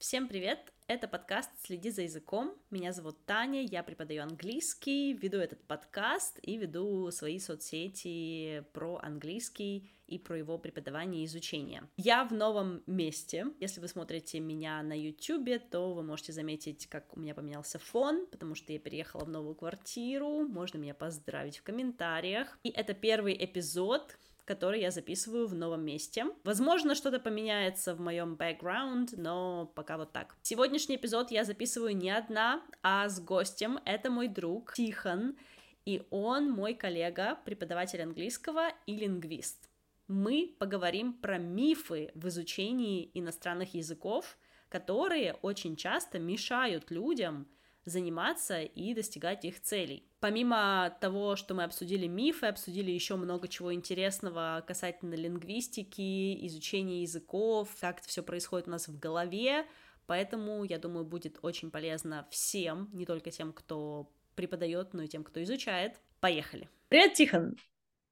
Всем привет! Это подкаст «Следи за языком». Меня зовут Таня, я преподаю английский, веду этот подкаст и веду свои соцсети про английский и про его преподавание и изучение. Я в новом месте. Если вы смотрите меня на YouTube, то вы можете заметить, как у меня поменялся фон, потому что я переехала в новую квартиру. Можно меня поздравить в комментариях. И это первый эпизод, который я записываю в новом месте. Возможно, что-то поменяется в моем бэкграунд, но пока вот так. Сегодняшний эпизод я записываю не одна, а с гостем. Это мой друг Тихон, и он мой коллега, преподаватель английского и лингвист. Мы поговорим про мифы в изучении иностранных языков, которые очень часто мешают людям заниматься и достигать их целей. Помимо того, что мы обсудили мифы, обсудили еще много чего интересного касательно лингвистики, изучения языков, как это все происходит у нас в голове, поэтому, я думаю, будет очень полезно всем, не только тем, кто преподает, но и тем, кто изучает. Поехали. Привет, Тихон!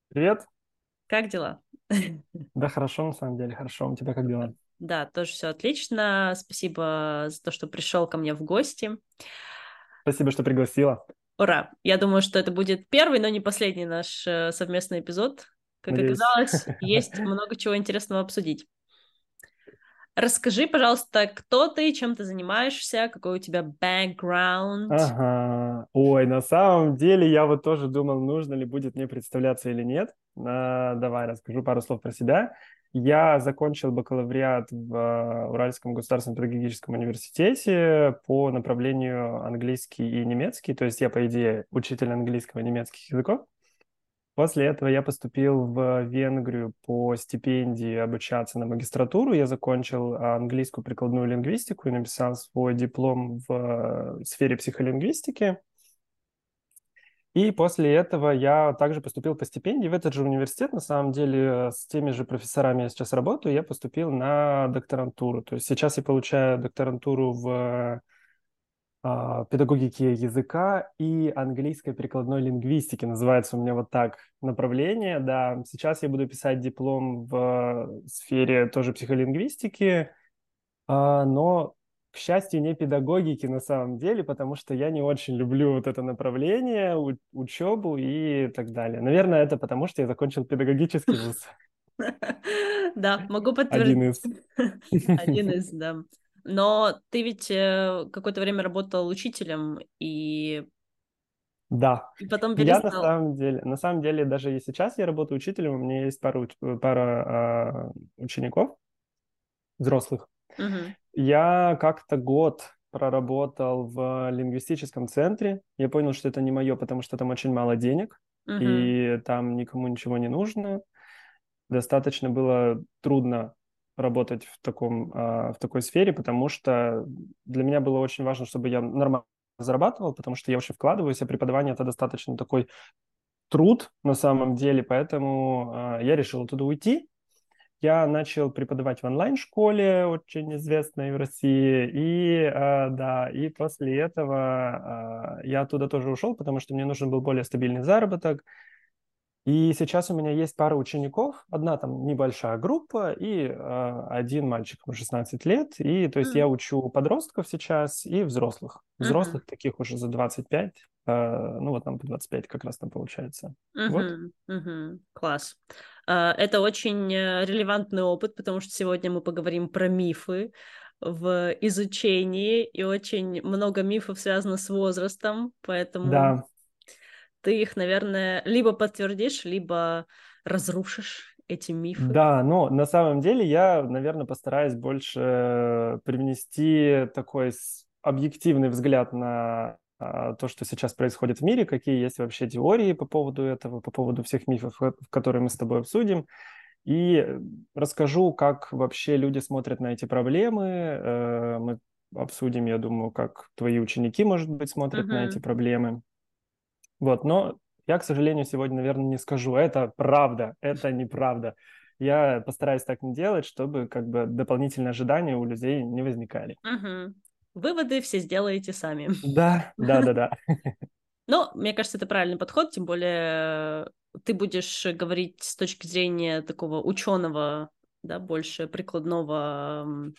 Привет! Как дела? Да, хорошо, на самом деле, хорошо. У тебя как дела? Да, тоже все отлично. Спасибо за то, что пришел ко мне в гости. Спасибо, что пригласила. Ура! Я думаю, что это будет первый, но не последний наш э, совместный эпизод. Как Надеюсь. оказалось, есть много чего интересного обсудить. Расскажи, пожалуйста, кто ты, чем ты занимаешься, какой у тебя бэкграунд. Ага. Ой, на самом деле я вот тоже думал, нужно ли будет мне представляться или нет. А, давай расскажу пару слов про себя. Я закончил бакалавриат в э, Уральском государственном педагогическом университете по направлению английский и немецкий. То есть я, по идее, учитель английского и немецких языков. После этого я поступил в Венгрию по стипендии обучаться на магистратуру. Я закончил английскую прикладную лингвистику и написал свой диплом в э, сфере психолингвистики. И после этого я также поступил по стипендии в этот же университет. На самом деле с теми же профессорами я сейчас работаю. Я поступил на докторантуру. То есть сейчас я получаю докторантуру в а, педагогике языка и английской прикладной лингвистики. Называется у меня вот так направление. Да, сейчас я буду писать диплом в сфере тоже психолингвистики, а, но к счастью, не педагогики на самом деле, потому что я не очень люблю вот это направление, учебу и так далее. Наверное, это потому, что я закончил педагогический вуз. Да, могу подтвердить. Один из. Один из, да. Но ты ведь э, какое-то время работал учителем и да. И потом перестал. Я на самом деле, на самом деле, даже и сейчас я работаю учителем, у меня есть пара, пара э, учеников, взрослых. Угу. Я как-то год проработал в лингвистическом центре. Я понял, что это не мое, потому что там очень мало денег, uh-huh. и там никому ничего не нужно. Достаточно было трудно работать в, таком, а, в такой сфере, потому что для меня было очень важно, чтобы я нормально зарабатывал, потому что я вообще вкладываюсь, а преподавание это достаточно такой труд на самом деле, поэтому а, я решил оттуда уйти я начал преподавать в онлайн-школе, очень известной в России, и э, да, и после этого э, я оттуда тоже ушел, потому что мне нужен был более стабильный заработок. И сейчас у меня есть пара учеников, одна там небольшая группа и э, один мальчик, ему 16 лет, и то есть mm. я учу подростков сейчас и взрослых, взрослых mm-hmm. таких уже за 25, э, ну вот там по 25 как раз там получается. Mm-hmm. Вот. Mm-hmm. Класс. А, это очень э, релевантный опыт, потому что сегодня мы поговорим про мифы в изучении, и очень много мифов связано с возрастом, поэтому да. Ты их, наверное, либо подтвердишь, либо разрушишь эти мифы. Да, но на самом деле я, наверное, постараюсь больше привнести такой объективный взгляд на а, то, что сейчас происходит в мире, какие есть вообще теории по поводу этого, по поводу всех мифов, которые мы с тобой обсудим. И расскажу, как вообще люди смотрят на эти проблемы. Э, мы обсудим, я думаю, как твои ученики, может быть, смотрят uh-huh. на эти проблемы. Вот, но я, к сожалению, сегодня, наверное, не скажу. Это правда, это неправда. Я постараюсь так не делать, чтобы как бы дополнительные ожидания у людей не возникали. Uh-huh. Выводы все сделаете сами. Да, да, да, да. Но мне кажется, это правильный подход, тем более ты будешь говорить с точки зрения такого ученого, да, больше прикладного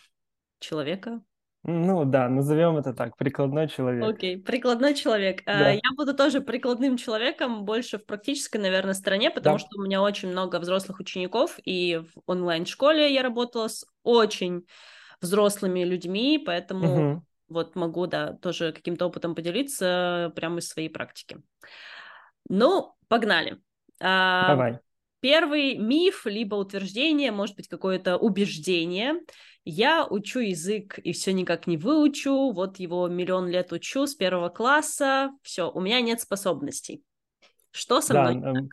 человека, Ну да, назовем это так, прикладной человек. Окей, okay. прикладной человек. А, да. Я буду тоже прикладным человеком, больше в практической, наверное, стороне, потому да. что у меня очень много взрослых учеников, и в онлайн-школе я работала с очень взрослыми людьми, поэтому угу. вот могу, да, тоже каким-то опытом поделиться прямо из своей практики. Ну, погнали. А, Давай. Первый миф, либо утверждение, может быть, какое-то убеждение. Я учу язык и все никак не выучу, вот его миллион лет учу с первого класса, все, у меня нет способностей. Что со да, мной?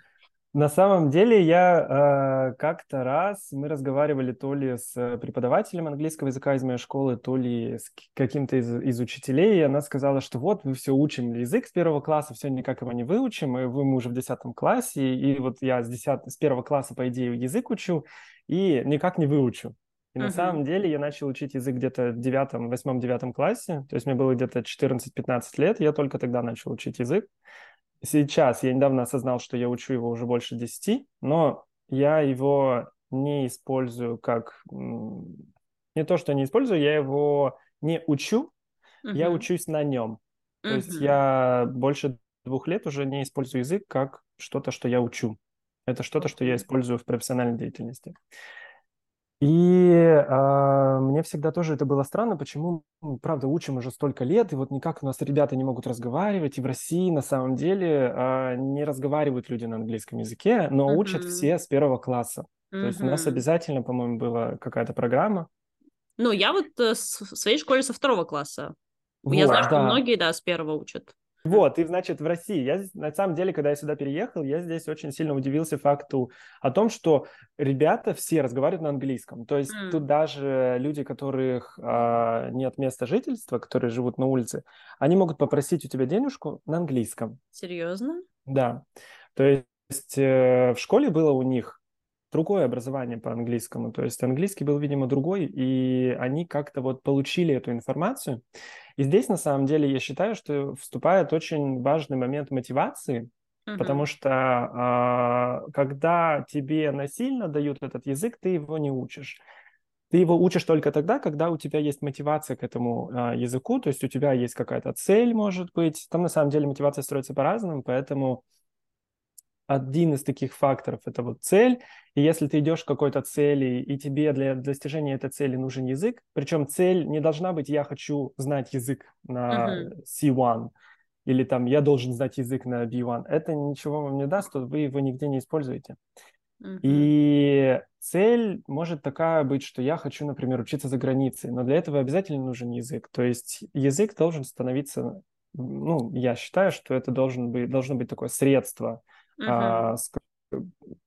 На самом деле я э, как-то раз, мы разговаривали то ли с преподавателем английского языка из моей школы, то ли с каким-то из, из учителей, и она сказала, что вот мы все учим язык с первого класса, все никак его не выучим, и вы, мы уже в десятом классе, и вот я с, 10, с первого класса, по идее, язык учу, и никак не выучу. И uh-huh. на самом деле я начал учить язык где-то в девятом, восьмом, девятом классе, то есть мне было где-то 14-15 лет, я только тогда начал учить язык сейчас я недавно осознал, что я учу его уже больше 10, но я его не использую как... Не то, что не использую, я его не учу, uh-huh. я учусь на нем. То uh-huh. есть я больше двух лет уже не использую язык как что-то, что я учу. Это что-то, что я использую в профессиональной деятельности. И э, мне всегда тоже это было странно, почему, ну, правда, учим уже столько лет, и вот никак у нас ребята не могут разговаривать, и в России на самом деле э, не разговаривают люди на английском языке, но uh-huh. учат все с первого класса. Uh-huh. То есть у нас обязательно, по-моему, была какая-то программа. Ну, я вот э, в своей школе со второго класса. Вот, я знаю, да. что многие, да, с первого учат. Вот, и, значит, в России. Я, на самом деле, когда я сюда переехал, я здесь очень сильно удивился факту о том, что ребята все разговаривают на английском. То есть mm. тут даже люди, которых а, нет места жительства, которые живут на улице, они могут попросить у тебя денежку на английском. Серьезно? Да. То есть э, в школе было у них другое образование по английскому. То есть английский был, видимо, другой, и они как-то вот получили эту информацию. И здесь, на самом деле, я считаю, что вступает очень важный момент мотивации, uh-huh. потому что э, когда тебе насильно дают этот язык, ты его не учишь. Ты его учишь только тогда, когда у тебя есть мотивация к этому э, языку, то есть у тебя есть какая-то цель, может быть. Там на самом деле мотивация строится по-разному, поэтому один из таких факторов – это вот цель. И если ты идешь к какой-то цели, и тебе для достижения этой цели нужен язык, причем цель не должна быть «я хочу знать язык на uh-huh. C1», или там «я должен знать язык на B1». Это ничего вам не даст, то вы его нигде не используете. Uh-huh. И цель может такая быть, что я хочу, например, учиться за границей, но для этого обязательно нужен язык. То есть язык должен становиться, ну, я считаю, что это должен быть, должно быть такое средство – uh-huh. а, с,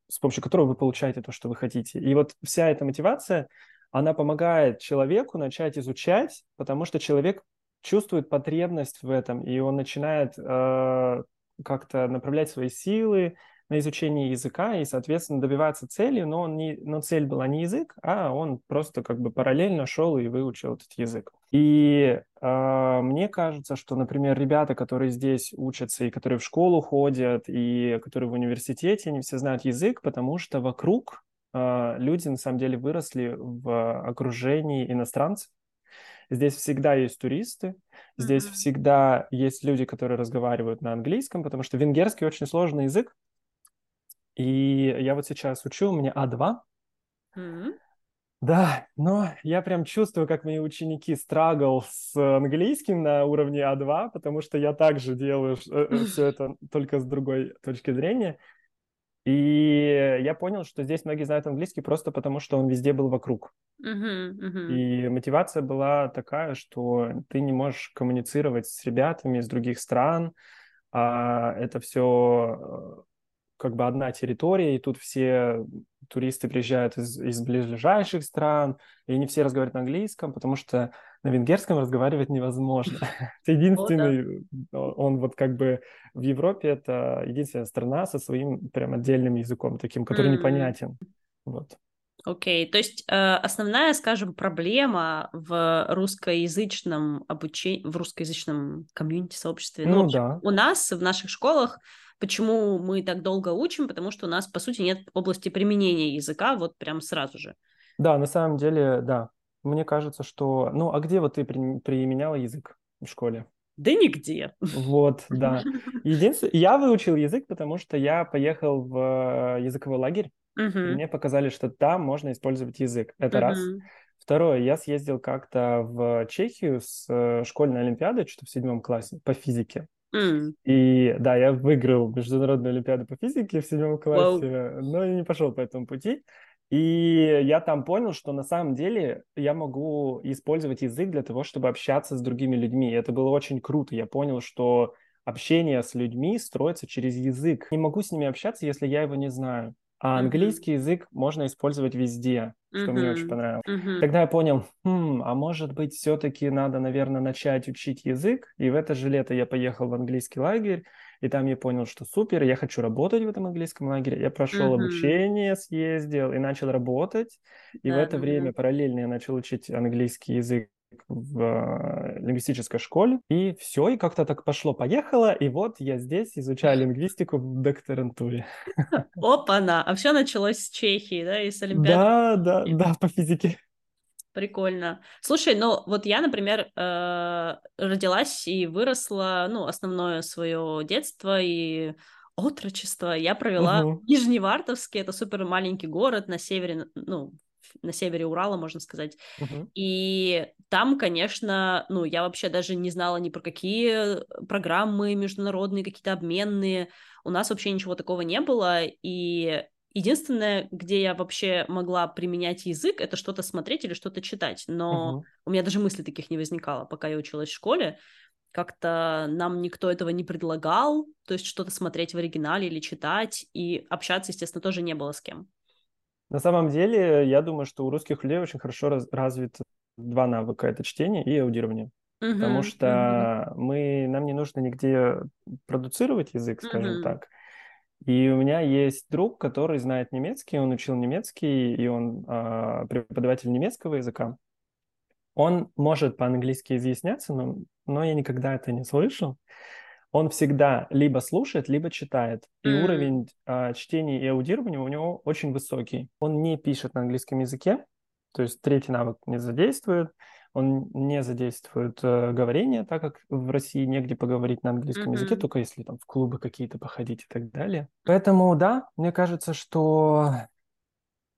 с помощью которого вы получаете то, что вы хотите. И вот вся эта мотивация, она помогает человеку начать изучать, потому что человек чувствует потребность в этом, и он начинает э, как-то направлять свои силы на изучение языка и, соответственно, добиваться цели, но, он не, но цель была не язык, а он просто как бы параллельно шел и выучил этот язык. И э, мне кажется, что, например, ребята, которые здесь учатся и которые в школу ходят, и которые в университете, они все знают язык, потому что вокруг э, люди на самом деле выросли в окружении иностранцев. Здесь всегда есть туристы, здесь mm-hmm. всегда есть люди, которые разговаривают на английском, потому что венгерский очень сложный язык, и я вот сейчас учу, у меня А2. Mm-hmm. Да, но я прям чувствую, как мои ученики страгл с английским на уровне А2, потому что я также делаю э, э, все это только с другой точки зрения. И я понял, что здесь многие знают английский просто потому, что он везде был вокруг. Uh-huh, uh-huh. И мотивация была такая, что ты не можешь коммуницировать с ребятами из других стран, а это все как бы одна территория, и тут все туристы приезжают из, из ближайших стран, и они все разговаривают на английском, потому что на венгерском разговаривать невозможно. Это единственный, он вот как бы в Европе это единственная страна со своим прям отдельным языком, таким, который непонятен. Вот. Окей, okay. то есть э, основная, скажем, проблема в русскоязычном обучении, в русскоязычном комьюнити сообществе, ну, ну да. у нас в наших школах Почему мы так долго учим? Потому что у нас, по сути, нет области применения языка вот прям сразу же. Да, на самом деле, да. Мне кажется, что... Ну, а где вот ты при... применяла язык в школе? Да нигде. Вот, да. Единственное, я выучил язык, потому что я поехал в э, языковой лагерь, и мне показали, что там можно использовать язык. Это раз. Второе, я съездил как-то в Чехию с э, школьной олимпиадой, что-то в седьмом классе, по физике. Mm. И да, я выиграл международную олимпиаду по физике в седьмом классе, wow. но не пошел по этому пути. И я там понял, что на самом деле я могу использовать язык для того, чтобы общаться с другими людьми. И это было очень круто. Я понял, что общение с людьми строится через язык. Не могу с ними общаться, если я его не знаю. А английский mm-hmm. язык можно использовать везде, что mm-hmm. мне очень понравилось. Mm-hmm. Тогда я понял, хм, а может быть, все-таки надо, наверное, начать учить язык. И в это же лето я поехал в английский лагерь, и там я понял, что супер, я хочу работать в этом английском лагере. Я прошел mm-hmm. обучение, съездил и начал работать. И да, в это да, время параллельно я начал учить английский язык в э, лингвистической школе, и все, и как-то так пошло-поехало, и вот я здесь изучаю лингвистику в докторантуре. Опа-на! А все началось с Чехии, да, и с Олимпиады? Да, да, да, по физике. Прикольно. Слушай, ну вот я, например, э, родилась и выросла, ну, основное свое детство и отрочество я провела угу. в Нижневартовске, это супер маленький город на севере, ну, на севере Урала, можно сказать. Uh-huh. И там, конечно, ну, я вообще даже не знала ни про какие программы международные, какие-то обменные. У нас вообще ничего такого не было. И единственное, где я вообще могла применять язык, это что-то смотреть или что-то читать. Но uh-huh. у меня даже мыслей таких не возникало, пока я училась в школе. Как-то нам никто этого не предлагал, то есть что-то смотреть в оригинале или читать, и общаться, естественно, тоже не было с кем. На самом деле, я думаю, что у русских людей очень хорошо раз, развит два навыка. Это чтение и аудирование. Uh-huh, Потому что uh-huh. мы, нам не нужно нигде продуцировать язык, скажем uh-huh. так. И у меня есть друг, который знает немецкий, он учил немецкий, и он э, преподаватель немецкого языка. Он может по-английски изъясняться, но, но я никогда это не слышал он всегда либо слушает, либо читает. И mm. уровень а, чтения и аудирования у него очень высокий. Он не пишет на английском языке, то есть третий навык не задействует. Он не задействует э, говорение, так как в России негде поговорить на английском mm-hmm. языке, только если там в клубы какие-то походить и так далее. Поэтому, да, мне кажется, что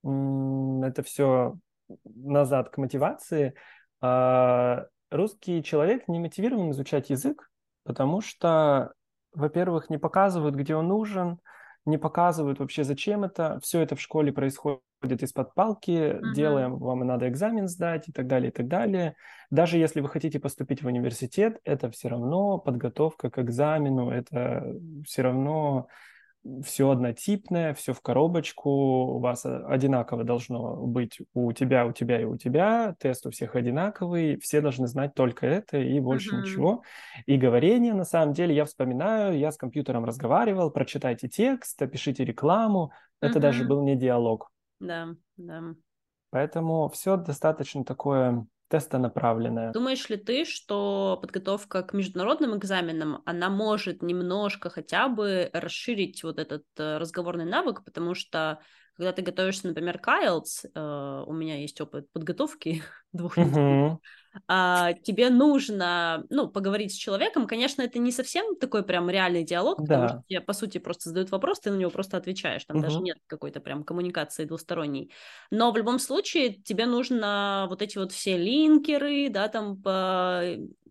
м- это все назад к мотивации. А, русский человек не мотивирован изучать язык, Потому что, во-первых, не показывают, где он нужен, не показывают вообще, зачем это. Все это в школе происходит из-под палки, uh-huh. делаем, вам надо экзамен сдать и так далее, и так далее. Даже если вы хотите поступить в университет, это все равно подготовка к экзамену, это все равно все однотипное, все в коробочку, у вас одинаково должно быть у тебя, у тебя и у тебя, тест у всех одинаковый, все должны знать только это и больше uh-huh. ничего. И говорение, на самом деле, я вспоминаю, я с компьютером разговаривал, прочитайте текст, опишите рекламу, uh-huh. это даже был не диалог. Да, да. Поэтому все достаточно такое тестонаправленная. Думаешь ли ты, что подготовка к международным экзаменам, она может немножко хотя бы расширить вот этот э, разговорный навык, потому что когда ты готовишься, например, к IELTS, э, у меня есть опыт подготовки двух недель, а, тебе нужно, ну, поговорить с человеком. Конечно, это не совсем такой прям реальный диалог, да. потому что тебе, по сути, просто задают вопрос, ты на него просто отвечаешь. Там uh-huh. даже нет какой-то прям коммуникации двусторонней. Но в любом случае тебе нужно вот эти вот все линкеры, да, там по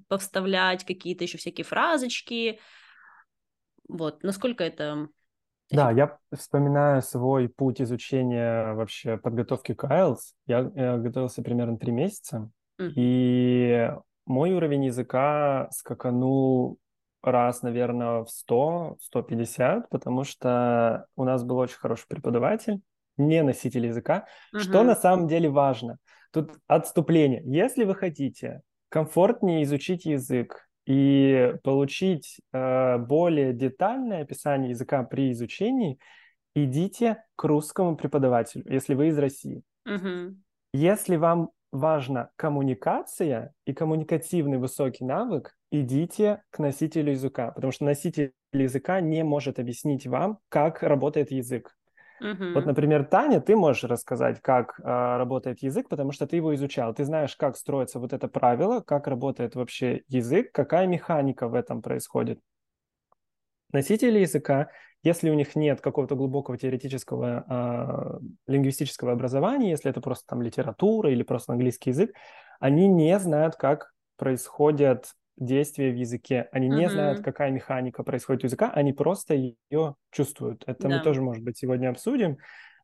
повставлять какие-то еще всякие фразочки. Вот, насколько это да, я вспоминаю свой путь изучения вообще подготовки к IELTS. Я, я готовился примерно три месяца, mm-hmm. и мой уровень языка скаканул раз, наверное, в 100-150, потому что у нас был очень хороший преподаватель, не носитель языка, mm-hmm. что на самом деле важно. Тут отступление. Если вы хотите комфортнее изучить язык, и получить э, более детальное описание языка при изучении, идите к русскому преподавателю, если вы из России. Угу. Если вам важна коммуникация и коммуникативный высокий навык, идите к носителю языка, потому что носитель языка не может объяснить вам, как работает язык. Мгм. Вот, например, Таня, ты можешь рассказать, как а, работает язык, потому что ты его изучал. Ты знаешь, как строится вот это правило, как работает вообще язык, какая механика в этом происходит. Носители языка, если у них нет какого-то глубокого теоретического а, лингвистического образования, если это просто там литература или просто английский язык, они не знают, как происходят действия в языке. Они не знают, какая механика происходит у языка, они просто ее чувствуют. Это мы Да. тоже, может быть, сегодня обсудим.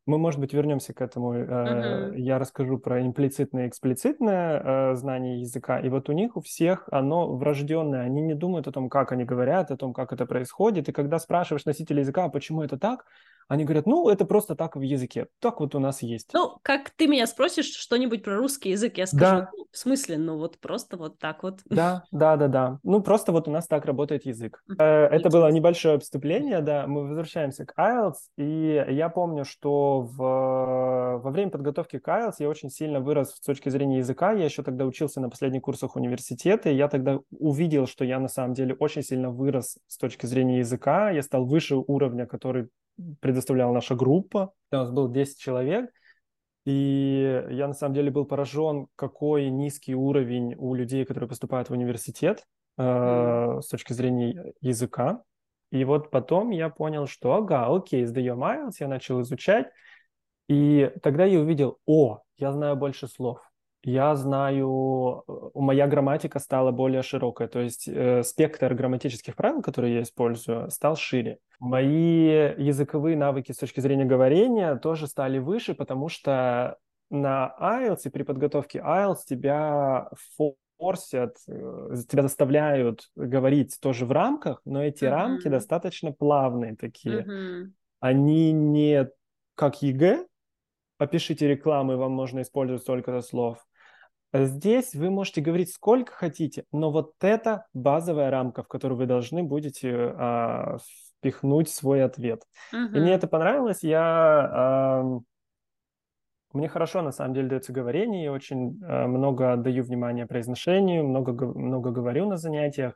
Мы, может быть, вернемся к этому. Мгм. Я расскажу про имплицитное и эксплицитное э, знание языка. И вот у них у всех оно врожденное. Они не думают о том, как они говорят, о том, как это происходит. И когда спрашиваешь носителя языка, а почему это так, они говорят, ну, это просто так в языке. Так вот у нас есть. Ну, как ты меня спросишь что-нибудь про русский язык, я скажу, Да, «Ну, в смысле, ну вот просто вот так вот. Да, да, да, да. Ну, просто вот у нас так работает язык. Э, Это было небольшое вступление, да. Мы возвращаемся к IELTS, и я помню, что в, во время подготовки к IELTS я очень сильно вырос с точки зрения языка. Я еще тогда учился на последних курсах университета, и я тогда увидел, что я на самом деле очень сильно вырос с точки зрения языка. Я стал выше уровня, который предоставляла наша группа. У нас было 10 человек. И я на самом деле был поражен, какой низкий уровень у людей, которые поступают в университет э, с точки зрения языка. И вот потом я понял, что ага, окей, сдаем IELTS, я начал изучать. И тогда я увидел, о, я знаю больше слов. Я знаю, э, моя грамматика стала более широкая, то есть э, спектр грамматических правил, которые я использую, стал шире. Мои языковые навыки с точки зрения говорения тоже стали выше, потому что на IELTS и при подготовке IELTS тебя форсят, э, тебя заставляют говорить тоже в рамках, но эти рамки Мгм. достаточно плавные такие. Мгм. Они не как ЕГЭ, опишите рекламу, и вам можно использовать столько-то слов. Здесь вы можете говорить сколько хотите, но вот это базовая рамка, в которую вы должны будете а, впихнуть свой ответ. И мне это понравилось. Я, ам, мне хорошо на самом деле дается говорение, я очень а, много отдаю внимания произношению, много, много говорю на занятиях.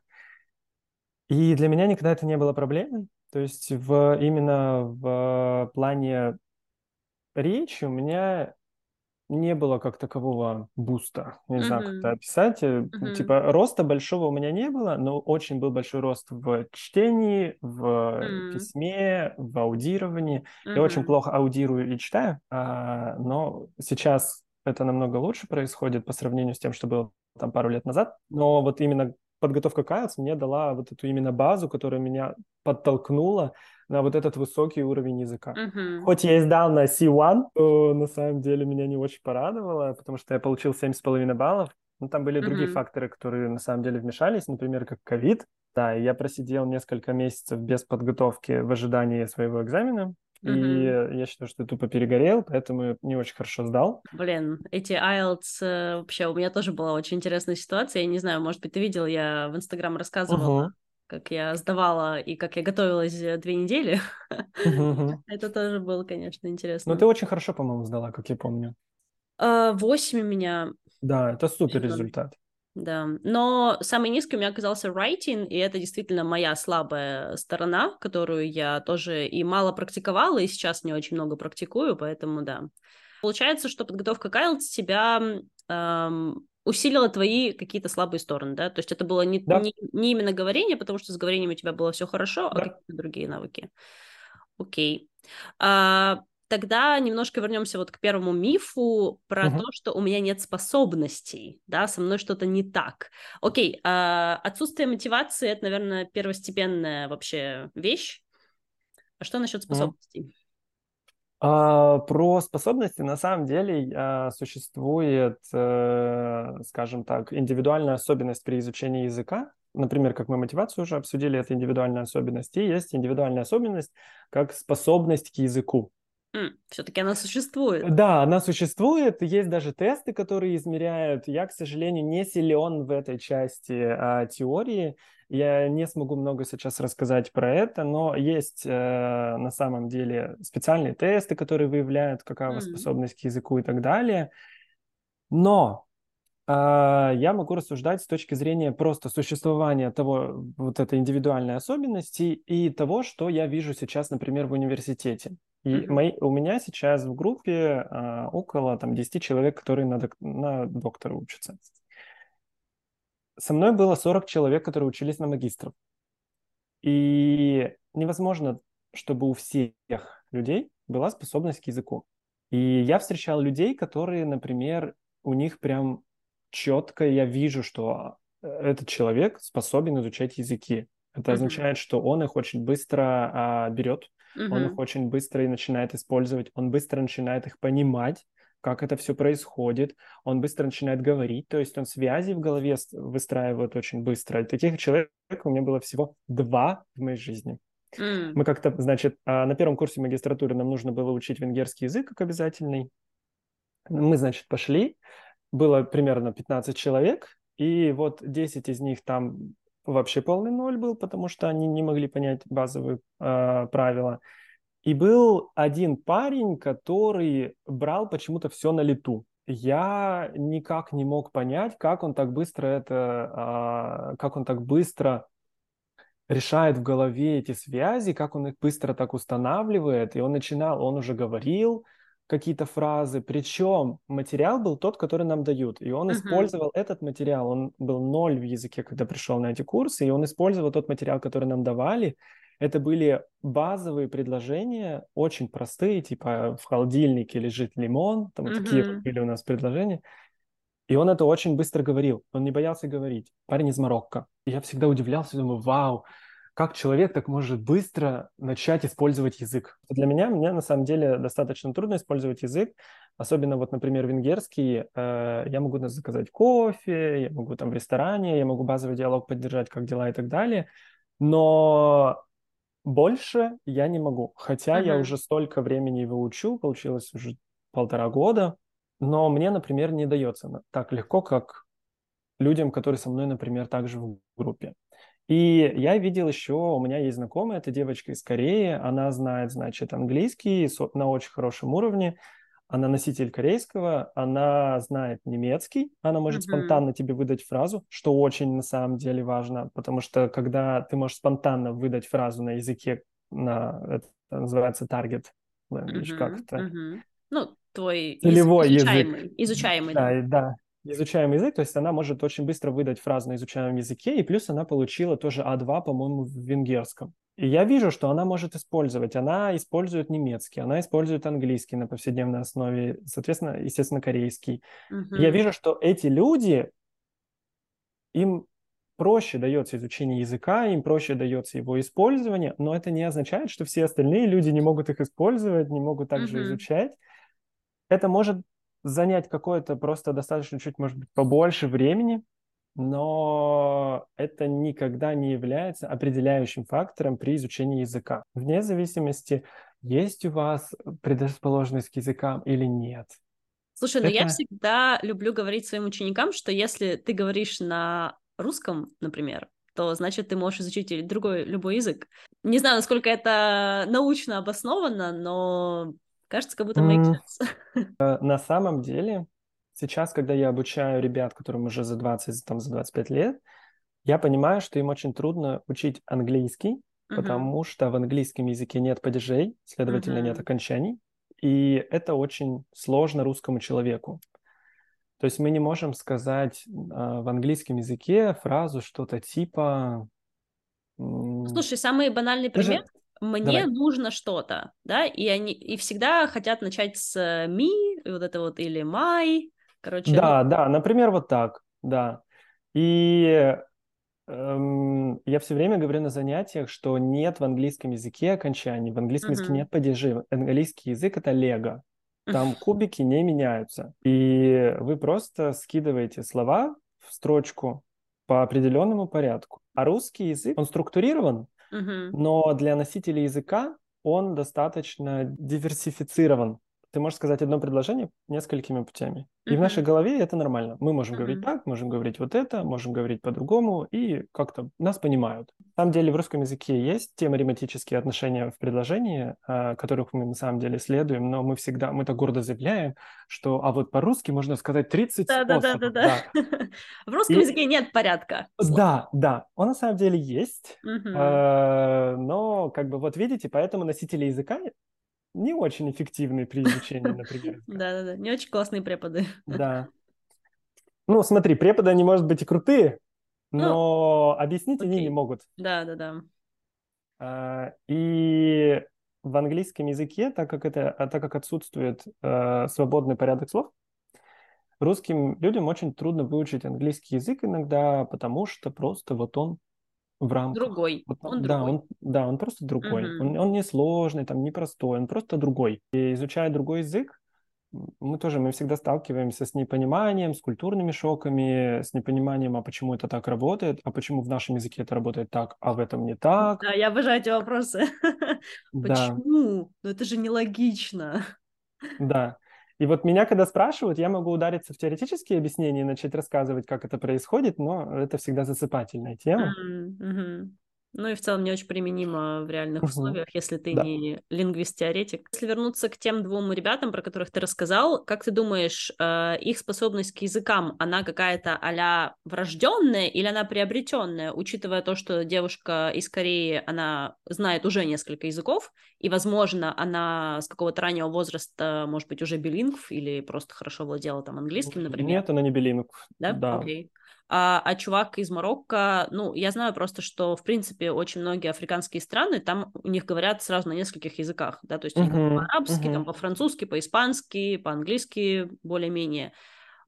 И для меня никогда это не было проблемой. То есть в, именно в плане речи у меня не было как такового буста. Не знаю, как это описать. Мгм. Типа роста большого у меня не было, но очень был большой рост в чтении, в М. письме, в аудировании. Я очень плохо аудирую и читаю, а, но сейчас это намного лучше происходит по сравнению с тем, что было там пару лет назад. Но вот именно подготовка к IELTS мне дала вот эту именно базу, которая меня подтолкнула на вот этот высокий уровень языка. Мгм. Хоть я и сдал на C1, то на самом деле меня не очень порадовало, потому что я получил 7,5 баллов. Но там были другие Мгм. факторы, которые на самом деле вмешались, например, как ковид. Да, я просидел несколько месяцев без подготовки в ожидании своего экзамена. И Мгм. я считаю, что я тупо перегорел, поэтому не очень хорошо сдал. Блин, эти IELTS, э, вообще, у меня тоже была очень интересная ситуация. Я не знаю, может быть, ты видел, я в Инстаграм рассказывала, Угу, как я сдавала и как я готовилась э, две недели. угу. Это тоже было, конечно, Но интересно. ты очень хорошо, по-моему, сдала, как я помню. А, Восемь у меня, Да, это супер результат. Да. Но самый низкий у меня оказался writing, и это действительно моя слабая сторона, которую я тоже и мало практиковала, и сейчас не очень много практикую, поэтому да. Получается, что подготовка к IELTS тебя эм, усилила твои какие-то слабые стороны, да? То есть это было не, Да, не, не именно говорение, потому что с говорением у тебя было все хорошо, а да. какие-то другие навыки. Окей. А, тогда немножко вернемся вот к первому мифу про Мгм. то, что у меня нет способностей, да, со мной что-то не так. Окей, а, отсутствие мотивации это, наверное, первостепенная вообще вещь. А что насчет способностей? А, Про способности на самом деле а, существует, э, скажем так, индивидуальная особенность при изучении языка. Например, как мы мотивацию уже обсудили, это индивидуальная особенность. И есть индивидуальная особенность как способность к языку. Все-таки она существует. Да, она существует, есть даже тесты, которые измеряют. Я, к сожалению, не силен в этой части а, теории. Я не смогу много сейчас рассказать про это, но есть э, на самом деле специальные тесты, которые выявляют, какая у вас М. способность к языку и так далее. Но а, я могу рассуждать с точки зрения просто существования того, вот этой индивидуальной особенности и того, что я вижу сейчас, например, в университете. И мои, у меня сейчас в группе а, около там, 10 человек, которые на, док- на доктора учатся. Со мной было 40 человек, которые учились на магистров. И невозможно, чтобы у всех людей была способность к языку. И я встречал людей, которые, например, у них прям четко я вижу, что э, этот человек способен изучать языки. Это означает, что он их очень быстро а, берет, он их очень быстро и начинает использовать, он быстро начинает их понимать, как это все происходит, он быстро начинает говорить, то есть он связи в голове выстраивает очень быстро. И таких человек у меня было всего два в моей жизни. М. Мы как-то, значит, а, на первом курсе магистратуры нам нужно было учить венгерский язык как обязательный. Мы, значит, пошли, было примерно 15 человек, и вот 10 из них там вообще полный ноль был, потому что они не могли понять базовые а, правила. И был один парень, который брал почему-то все на лету. Я никак не мог понять, как он так быстро это, а, как он так быстро решает в голове эти связи, как он их быстро так устанавливает. И он начинал, он уже говорил какие-то фразы, причем материал был тот, который нам дают. И он Мгм. использовал этот материал, он был ноль в языке, когда пришел на эти курсы, и он использовал тот материал, который нам давали. Это были базовые предложения, очень простые, типа в холодильнике лежит лимон, там вот такие были у нас предложения. И он это очень быстро говорил, он не боялся говорить. Парень из Марокко. И я всегда удивлялся, думаю, вау, как человек так может быстро начать использовать язык. Для меня, мне на самом деле достаточно трудно использовать язык, особенно вот, например, венгерский. Э, я могу заказать кофе, я могу там в ресторане, я могу базовый диалог поддержать, как дела и так далее, но больше я не могу. Хотя я Мгм. уже столько времени его учу, получилось уже полтора года, но мне, например, не дается так легко, как людям, которые со мной, например, также в группе. И я видел еще, у меня есть знакомая, это девочка из Кореи, она знает, значит, английский на очень хорошем уровне, она носитель корейского, она знает немецкий, она может Мгм. спонтанно тебе выдать фразу, что очень на самом деле важно, потому что когда ты можешь спонтанно выдать фразу на языке, на, это называется target language, как Мгм. это? Мгм. Ну, твой Целевой язык. изучаемый, изучаемый, да. Да, изучаемый язык, то есть она может очень быстро выдать фразу на изучаемом языке, и плюс она получила тоже А2, по-моему, в венгерском. И я вижу, что она может использовать. Она использует немецкий, она использует английский на повседневной основе, соответственно, естественно, корейский. Мгм. Я вижу, что эти люди, им проще дается изучение языка, им проще дается его использование, но это не означает, что все остальные люди не могут их использовать, не могут также Мгм. изучать. Это может занять какое-то просто достаточно чуть, может быть, побольше времени, но это никогда не является определяющим фактором при изучении языка. Вне зависимости, есть у вас предрасположенность к языкам или нет. Слушай, ну я Это- всегда люблю говорить своим ученикам, что если ты говоришь на русском, например, то значит ты можешь изучить другой любой язык. Не знаю, насколько это научно обосновано, но кажется, как будто makes М. sense. Э, На самом деле, сейчас, когда я обучаю ребят, которым уже за 20, там, за 25 лет, я понимаю, что им очень трудно учить английский, Мгм. потому что в английском языке нет падежей, следовательно, нет Мгм. окончаний, и это очень сложно русскому человеку. То есть мы не можем сказать а, в английском языке фразу что-то типа... Слушай, самый банальный пример. Мне Давай. нужно что-то, да, и они и всегда хотят начать с me, вот это вот, или my, короче, ну, Да, да, например, вот так, да. И эм, я все время говорю на занятиях, что нет в английском языке окончаний, в английском языке Мгм. нет падежей. Английский язык — это лего. Там кубики не меняются. И вы просто скидываете слова в строчку по определенному порядку. А русский язык, он структурирован. Но для носителей языка он достаточно диверсифицирован. Ты можешь сказать одно предложение несколькими путями. И в нашей голове это нормально. Мы можем говорить Мгм. так, можем говорить вот это, можем говорить по-другому, и как-то нас понимают. На самом деле в русском языке есть те математические отношения в предложении, а, которых мы на самом деле следуем, но мы всегда, мы так гордо заявляем, что, а вот по-русски можно сказать 30 способов. Да-да-да-да-да. В русском языке нет порядка. Да, да, он на самом деле есть. Э, но как бы вот видите, поэтому носители языка не очень эффективны при изучении, например. Да-да-да, не очень классные преподы. Да. Ну, смотри, преподы, они, может быть, и крутые, Ну, но объяснить они не могут. Да-да-да. А, И в английском языке, так как это, а так как отсутствует э, свободный порядок слов, русским людям очень трудно выучить английский язык иногда, потому что просто вот он в рамках. Другой. Вот Он да, другой. он, да, он просто другой. Мгм. Он, он не сложный, там, не простой, он просто другой. И изучая другой язык, мы тоже, мы всегда сталкиваемся с непониманием, с культурными шоками, с непониманием, а почему это так работает, а почему в нашем языке это работает так, а в этом не так. Да, я обожаю эти вопросы. Да, Почему? Ну это же нелогично. да. И вот меня, когда спрашивают, я могу удариться в теоретические объяснения и начать рассказывать, как это происходит, но это всегда засыпательная тема. Мгм. Ну и в целом не очень применимо в реальных Мгм. условиях, если ты Да. не лингвист-теоретик. Если вернуться к тем двум ребятам, про которых ты рассказал, как ты думаешь, э, их способность к языкам, она какая-то а-ля врожденная или она приобретенная, учитывая то, что девушка из Кореи, она знает уже несколько языков, и, возможно, она с какого-то раннего возраста, может быть, уже билингв или просто хорошо владела там английским, например? Нет, она не билингв. Да? Да. Окей. А, а чувак из Марокко, ну, я знаю просто, что, в принципе, очень многие африканские страны, там у них говорят сразу на нескольких языках, да, то есть они Мгм, по-арабски, там, мгм. по-французски, по-испански, по-английски более-менее.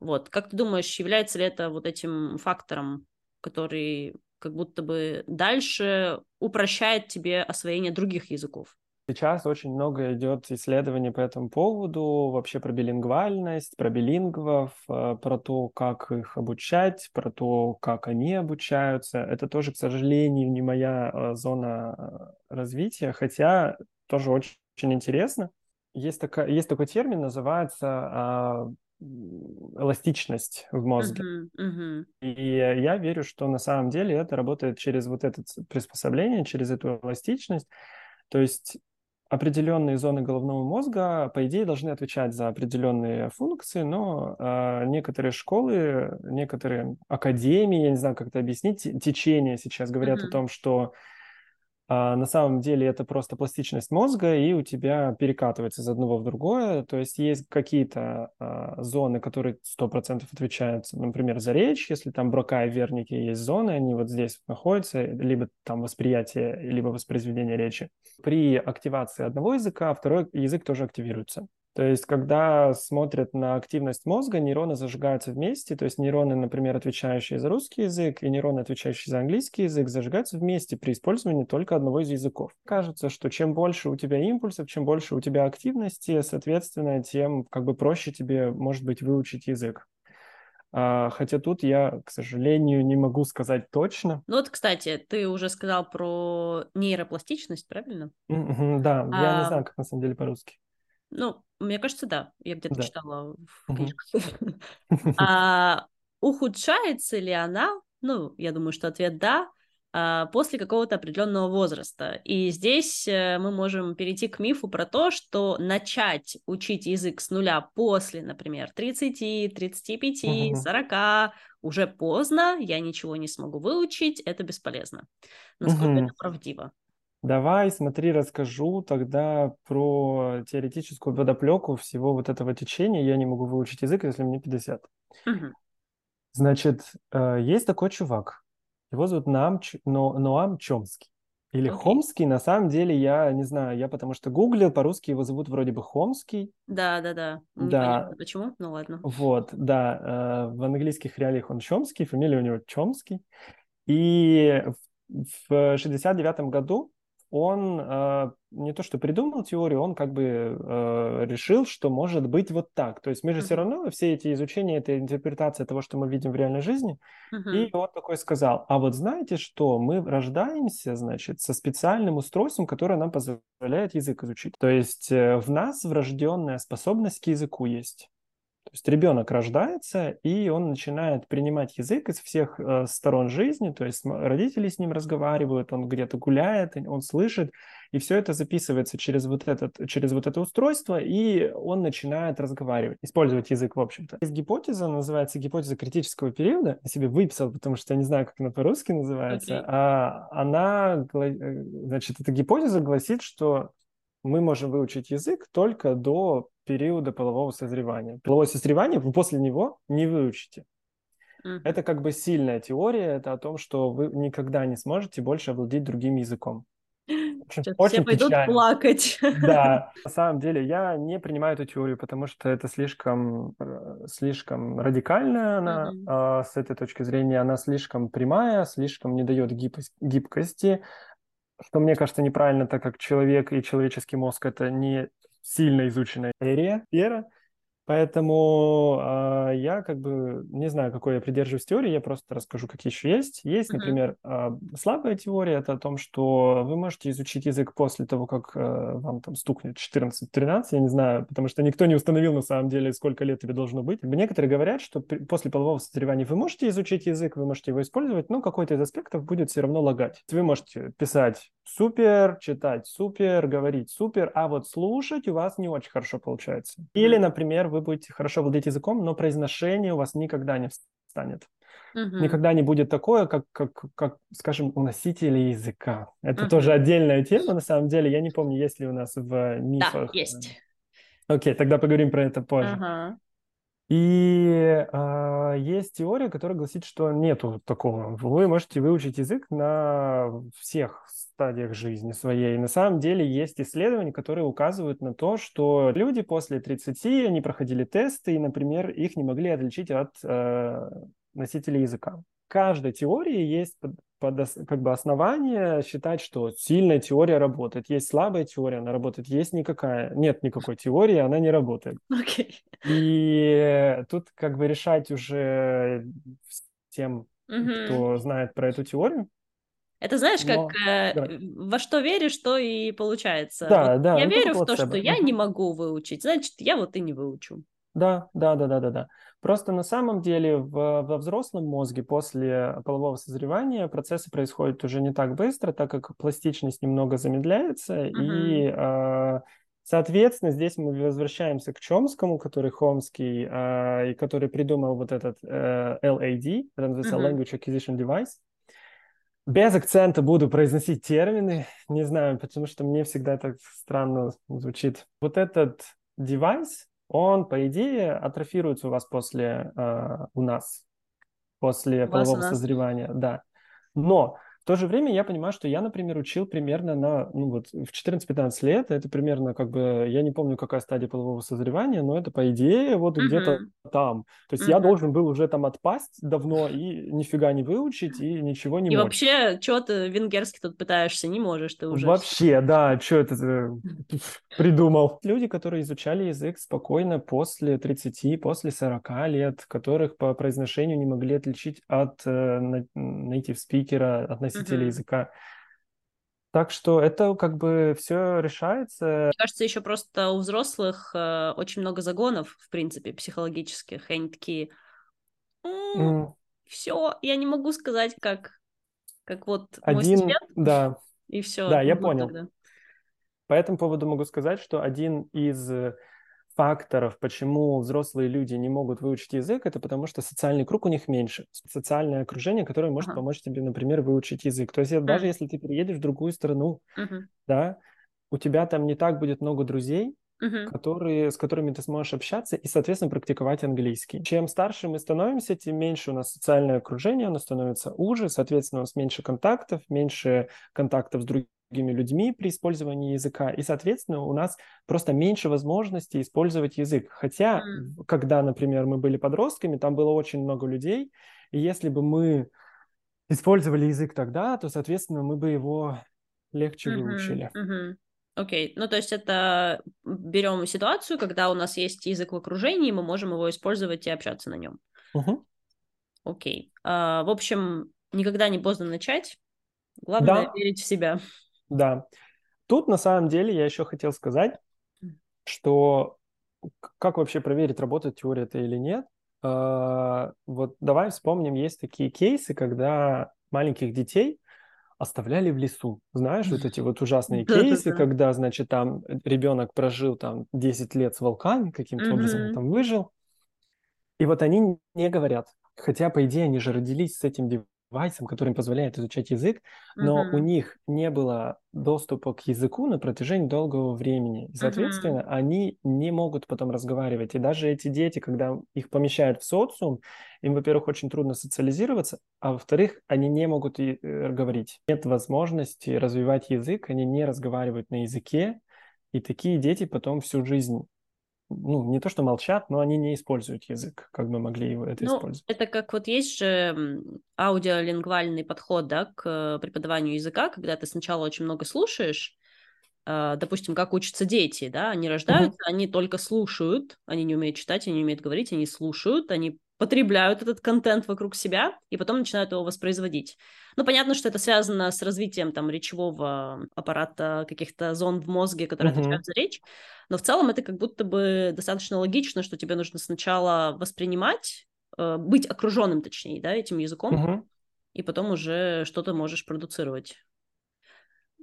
Вот, как ты думаешь, является ли это вот этим фактором, который как будто бы дальше упрощает тебе освоение других языков? Сейчас очень много идет исследований по этому поводу, вообще про билингвальность, про билингвов, э, про то, как их обучать, про то, как они обучаются. Это тоже, к сожалению, не моя э, зона э, развития, хотя тоже очень, очень интересно. Есть, такая, есть такой термин, называется эластичность в мозге. Мгм, мгм. И я верю, что на самом деле это работает через вот это приспособление, через эту эластичность. То есть определенные зоны головного мозга, по идее, должны отвечать за определенные функции, но э, некоторые школы, некоторые академии, я не знаю, как это объяснить, те- течения сейчас говорят о Мгм. том, что а, на самом деле это просто пластичность мозга, и у тебя перекатывается из одного в другое. То есть есть какие-то а, зоны, которые 100% отвечают, например, за речь. Если там Брока и Верники есть зоны, они вот здесь находятся, либо там восприятие, либо воспроизведение речи. При активации одного языка второй язык тоже активируется. То есть, когда смотрят на активность мозга, нейроны зажигаются вместе, то есть нейроны, например, отвечающие за русский язык и нейроны, отвечающие за английский язык, зажигаются вместе при использовании только одного из языков. Кажется, что чем больше у тебя импульсов, чем больше у тебя активности, соответственно, тем как бы проще тебе, может быть, выучить язык. А, Хотя тут я, к сожалению, не могу сказать точно. Ну вот, кстати, ты уже сказал про нейропластичность, правильно? Да, я не А, знаю, как на самом деле по-русски. Ну, мне кажется, да. Я где-то Да. читала в книжках. А ухудшается ли она? Ну, я думаю, что ответ да. а, После какого-то определенного возраста. И здесь э, мы можем перейти к мифу про то, что начать учить язык с нуля после, например, 30, 35, Мгм. 40 уже поздно, я ничего не смогу выучить, это бесполезно. Насколько Мгм. это правдиво? Давай, смотри, расскажу тогда про теоретическую подоплеку всего вот этого течения. Я не могу выучить язык, если мне 50. Мгм. Значит, э, есть такой чувак. Его зовут Ноам, Ч- Но- Ноам Чомский. Или Окей. Хомский, на самом деле, я не знаю, я потому что гуглил, по-русски его зовут вроде бы Хомский. Да, да, да. Да. Непонятно почему, ну ладно. Вот, да, э, в английских реалиях он Чомский, фамилия у него Чомский. И в, в 69 году он э, не то что придумал теорию, он как бы э, решил, что может быть вот так. То есть мы же все Мгм. равно, все эти изучения, это интерпретация того, что мы видим в реальной жизни. И Мгм. он такой сказал, а вот знаете что, мы рождаемся, значит, со специальным устройством, которое нам позволяет язык изучить. То есть э, в нас врожденная способность к языку есть. То есть ребенок рождается, и он начинает принимать язык из всех э, сторон жизни, то есть родители с ним разговаривают, он где-то гуляет, он слышит, и все это записывается через вот, этот, через вот это устройство, и он начинает разговаривать, использовать язык, в общем-то. Есть гипотеза, называется гипотеза критического периода, я себе выписал, потому что я не знаю, как она по-русски называется, Окей. а она, э, значит, эта гипотеза гласит, что мы можем выучить язык только до периода полового созревания. Половое созревание вы после него не выучите. Mm-hmm. Это как бы сильная теория, это о том, что вы никогда не сможете больше овладеть другим языком. Очень, Сейчас очень все пойдут печально. плакать. Да, на самом деле я не принимаю эту теорию, потому что это слишком, э, слишком радикальная она mm-hmm. с этой точки зрения, она слишком прямая, слишком не дает гибкости, что мне кажется неправильно, так как человек и человеческий мозг это не сильно изученная эрия, ера, Поэтому э, я как бы не знаю, какой я придерживаюсь теории, я просто расскажу, какие еще есть. Есть, например, э, слабая теория, это о том, что вы можете изучить язык после того, как э, вам там стукнет 14-13, я не знаю, потому что никто не установил на самом деле, сколько лет тебе должно быть. Некоторые говорят, что при, после полового созревания вы можете изучить язык, вы можете его использовать, но какой-то из аспектов будет все равно лагать. Вы можете писать супер, читать супер, говорить супер, а вот слушать у вас не очень хорошо получается. Или, например, вы будете хорошо владеть языком, но произношение у вас никогда не встанет. Угу. Никогда не будет такое, как, как, как, скажем, у носителей языка. Это угу. тоже отдельная тема, на самом деле. Я не помню, есть ли у нас в мифах. Да, есть. Окей, тогда поговорим про это позже. Ага. И э, есть теория, которая гласит, что нету такого. Вы можете выучить язык на всех стадиях жизни своей. На самом деле есть исследования, которые указывают на то, что люди после 30, они проходили тесты, и, например, их не могли отличить от э, носителей языка. В каждой теории есть под, как бы основание считать, что сильная теория работает, есть слабая теория, она работает, есть никакая, нет никакой теории, она не работает. Okay. И тут как бы решать уже тем, mm-hmm. кто знает про эту теорию, это знаешь, как э, да. во что веришь, то и получается. Да, вот да. Я верю в то, что я не могу выучить, значит, я вот и не выучу. Да, да, да, да, да, да. Просто на самом деле в, во взрослом мозге после полового созревания процессы происходят уже не так быстро, так как пластичность немного замедляется, uh-huh. и, э, соответственно, здесь мы возвращаемся к Чомскому, который Хомский, э, и который придумал вот этот э, LAD, это называется uh-huh. Language Acquisition Device, без акцента буду произносить термины, не знаю, потому что мне всегда так странно звучит. Вот этот девайс, он, по идее, атрофируется у вас после, э, у нас, после у полового созревания, да. Но в то же время я понимаю, что я, например, учил примерно на, ну вот, в 14-15 лет, это примерно как бы, я не помню, какая стадия полового созревания, но это, по идее, вот uh-huh. где-то там. То есть uh-huh. я должен был уже там отпасть давно и нифига не выучить, и ничего не И мочь. вообще, что ты венгерский тут пытаешься, не можешь ты уже. Вообще, да, что это придумал? Люди, которые изучали язык спокойно после 30, после 40 лет, которых по произношению не могли отличить от э, native спикера, от носителя uh-huh. языка. Так что это как бы все решается. Мне кажется, еще просто у взрослых э, очень много загонов, в принципе, психологических. И они такие, mm. все, я не могу сказать, как, как вот Один, мой студент. Да. И все. Да, я понял. Тогда. По этому поводу могу сказать, что один из факторов, почему взрослые люди не могут выучить язык, это потому что социальный круг у них меньше. Социальное окружение, которое может ага. помочь тебе, например, выучить язык. То есть mm. даже если ты переедешь в другую страну, uh-huh. да, у тебя там не так будет много друзей, uh-huh. которые, с которыми ты сможешь общаться и, соответственно, практиковать английский. Чем старше мы становимся, тем меньше у нас социальное окружение, оно становится уже, соответственно, у нас меньше контактов, меньше контактов с другими другими людьми при использовании языка, и, соответственно, у нас просто меньше возможностей использовать язык. Хотя, mm. когда, например, мы были подростками, там было очень много людей, и если бы мы использовали язык тогда, то, соответственно, мы бы его легче mm-hmm, выучили. Mm-hmm. Окей, okay. ну то есть это берем ситуацию, когда у нас есть язык в окружении, мы можем его использовать и общаться на нем. Окей. Uh-huh. Okay. Uh, в общем, никогда не поздно начать. Главное да. верить в себя. Да. Тут на самом деле я еще хотел сказать, что как вообще проверить, работает теория это или нет. А, вот давай вспомним, есть такие кейсы, когда маленьких детей оставляли в лесу. Знаешь, вот эти вот ужасные кейсы, когда, значит, там ребенок прожил там 10 лет с волками, каким-то образом там выжил. И вот они не говорят. Хотя, по идее, они же родились с этим девайсом, который им позволяет изучать язык, но Мгм. у них не было доступа к языку на протяжении долгого времени. И, соответственно, Мгм. они не могут потом разговаривать. И даже эти дети, когда их помещают в социум, им, во-первых, очень трудно социализироваться, а во-вторых, они не могут и, э, говорить. Нет возможности развивать язык, они не разговаривают на языке, и такие дети потом всю жизнь ну, не то что молчат, но они не используют язык, как бы могли его это Ну, использовать. это как вот есть же аудиолингвальный подход, да, к э, преподаванию языка, когда ты сначала очень много слушаешь, допустим, как учатся дети, да, они рождаются, они только слушают, они не умеют читать, они не умеют говорить, они слушают, они потребляют этот контент вокруг себя и потом начинают его воспроизводить. Ну, понятно, что это связано с развитием там речевого аппарата, каких-то зон в мозге, которые Мгм. отвечают за речь, но в целом это как будто бы достаточно логично, что тебе нужно сначала воспринимать, э, быть окруженным, точнее, да, этим языком, Мгм. и потом уже что-то можешь продуцировать.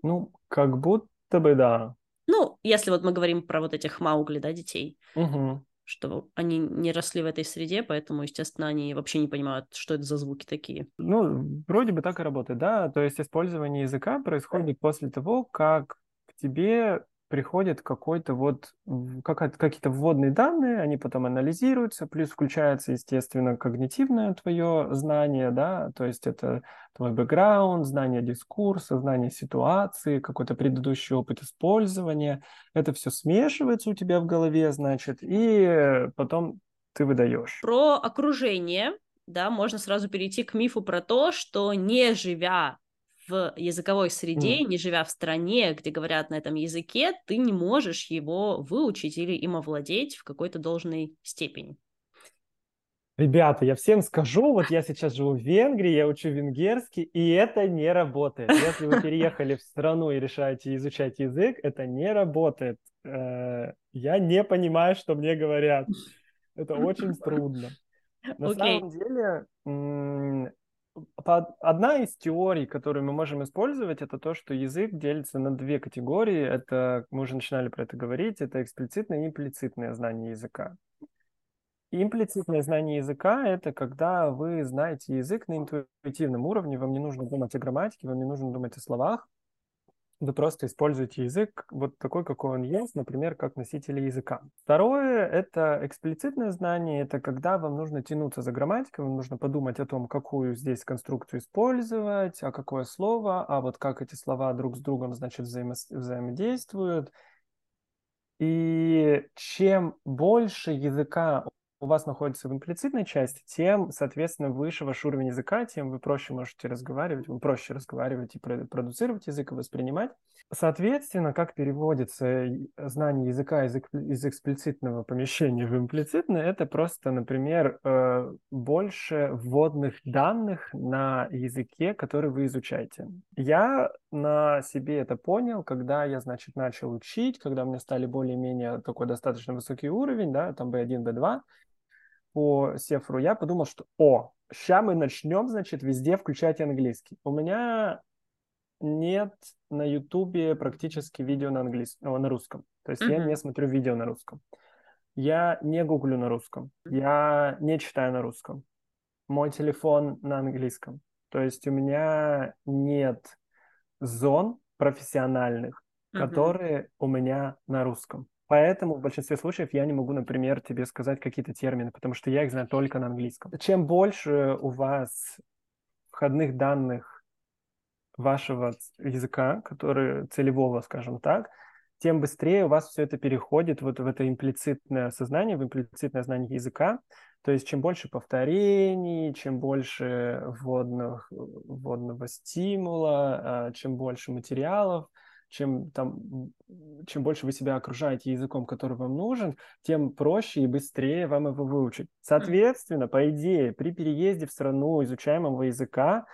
Ну, как будто бы да. Ну, если вот мы говорим про вот этих маугли, да, детей, Мгм. что они не росли в этой среде, поэтому, естественно, они вообще не понимают, что это за звуки такие. Ну, вроде бы так и работает, да. То есть использование языка происходит после того, как к тебе приходит какой-то вот какая- какие-то вводные данные, они потом анализируются, плюс включается, естественно, когнитивное твое знание, да, то есть это твой бэкграунд, знание дискурса, знание ситуации, какой-то предыдущий опыт использования. Это все смешивается у тебя в голове, значит, и потом ты выдаешь. Про окружение, да, можно сразу перейти к мифу про то, что не живя в языковой среде, М. не живя в стране, где говорят на этом языке, ты не можешь его выучить или им овладеть в какой-то должной степени. Ребята, я всем скажу, вот я сейчас живу в Венгрии, я учу венгерский, и это не работает. Если вы переехали в страну и решаете изучать язык, это не работает. Э, Я не понимаю, что мне говорят. Это очень трудно. На Окей. самом деле, одна из теорий, которую мы можем использовать, это то, что язык делится на две категории. Это, мы уже начинали про это говорить, это эксплицитное и имплицитное знание языка. Имплицитное знание языка – это когда вы знаете язык на интуитивном уровне, вам не нужно думать о грамматике, вам не нужно думать о словах, вы просто используете язык вот такой, какой он есть, например, как носители языка. Второе – это эксплицитное знание, это когда вам нужно тянуться за грамматикой, вам нужно подумать о том, какую здесь конструкцию использовать, а какое слово, а вот как эти слова друг с другом, значит, взаимо- взаимодействуют. И чем больше языка у вас находится в имплицитной части, тем, соответственно, выше ваш уровень языка, тем вы проще можете разговаривать, вы проще разговаривать и про- продуцировать язык и воспринимать. Соответственно, как переводится и- знание языка из, из эксплицитного помещения в имплицитное, это просто, например, э, больше вводных данных на языке, который вы изучаете. Я на себе это понял, когда я, значит, начал учить, когда у меня стали более-менее такой достаточно высокий уровень, да, там B1, B2, по Сефру, я подумал, что, о, сейчас мы начнем, значит, везде включать английский. У меня нет на Ютубе практически видео на английском, на русском. То есть я Мгм. не смотрю видео на русском. Я не гуглю на русском. Я не читаю на русском. Мой телефон на английском. То есть у меня нет зон профессиональных, Мгм. которые у меня на русском. Поэтому в большинстве случаев я не могу, например, тебе сказать какие-то термины, потому что я их знаю только на английском. Чем больше у вас входных данных вашего языка, который целевого, скажем так, тем быстрее у вас все это переходит вот в это имплицитное сознание, в имплицитное знание языка. То есть чем больше повторений, чем больше вводных, вводного стимула, а, чем больше материалов, чем, там, чем больше вы себя окружаете языком, который вам нужен, тем проще и быстрее вам его выучить. Соответственно, по идее, при переезде в страну изучаемого языка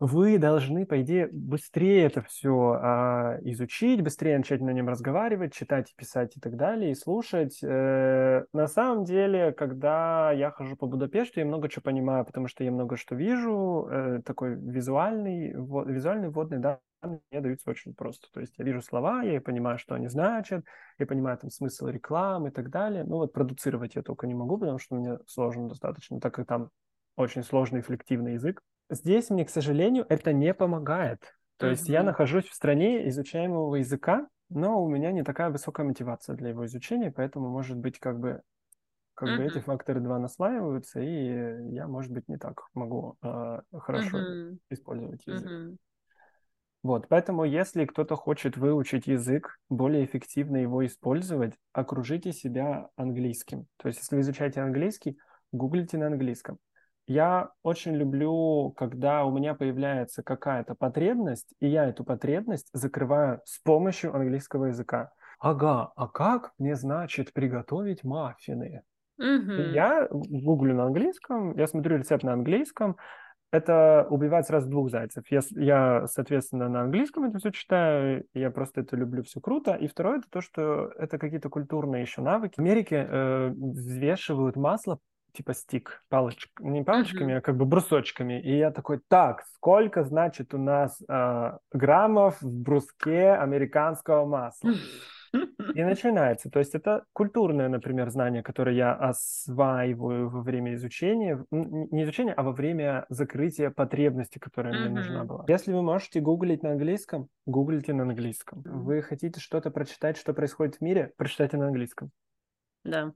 вы должны, по идее, быстрее это все а, изучить, быстрее начать на нем разговаривать, читать, писать и так далее, и слушать. Э, на самом деле, когда я хожу по Будапешту, я много чего понимаю, потому что я много что вижу, э, такой визуальный, во, визуальный вводный данные мне даются очень просто. То есть я вижу слова, я понимаю, что они значат, я понимаю там смысл рекламы и так далее. Ну вот продуцировать я только не могу, потому что мне сложно достаточно, так как там очень сложный флективный язык. здесь мне, к сожалению, это не помогает. То есть я нахожусь в стране изучаемого языка, но у меня не такая высокая мотивация для его изучения, поэтому, может быть, как бы, как бы эти факторы два наслаиваются, и я, может быть, не так могу э, хорошо использовать язык. Вот, поэтому если кто-то хочет выучить язык, более эффективно его использовать, окружите себя английским. То есть, если вы изучаете английский, гуглите на английском. Я очень люблю, когда у меня появляется какая-то потребность, и я эту потребность закрываю с помощью английского языка. Ага, а как мне, значит, приготовить маффины? Mm-hmm. Я гуглю на английском, я смотрю рецепт на английском, это убивать сразу двух зайцев. Я, я, соответственно, на английском это все читаю, я просто это люблю, все круто. И второе, это то, что это какие-то культурные еще навыки. В Америке э, взвешивают масло типа стик, палочек, не палочками, uh-huh. а как бы брусочками. И я такой, так, сколько, значит, у нас э, граммов в бруске американского масла? И начинается. То есть это культурное, например, знание, которое я осваиваю во время изучения, не изучения, а во время закрытия потребности, которая мне нужна была. Если вы можете гуглить на английском, гуглите на английском. Вы хотите что-то прочитать, что происходит в мире, прочитайте на английском. Да.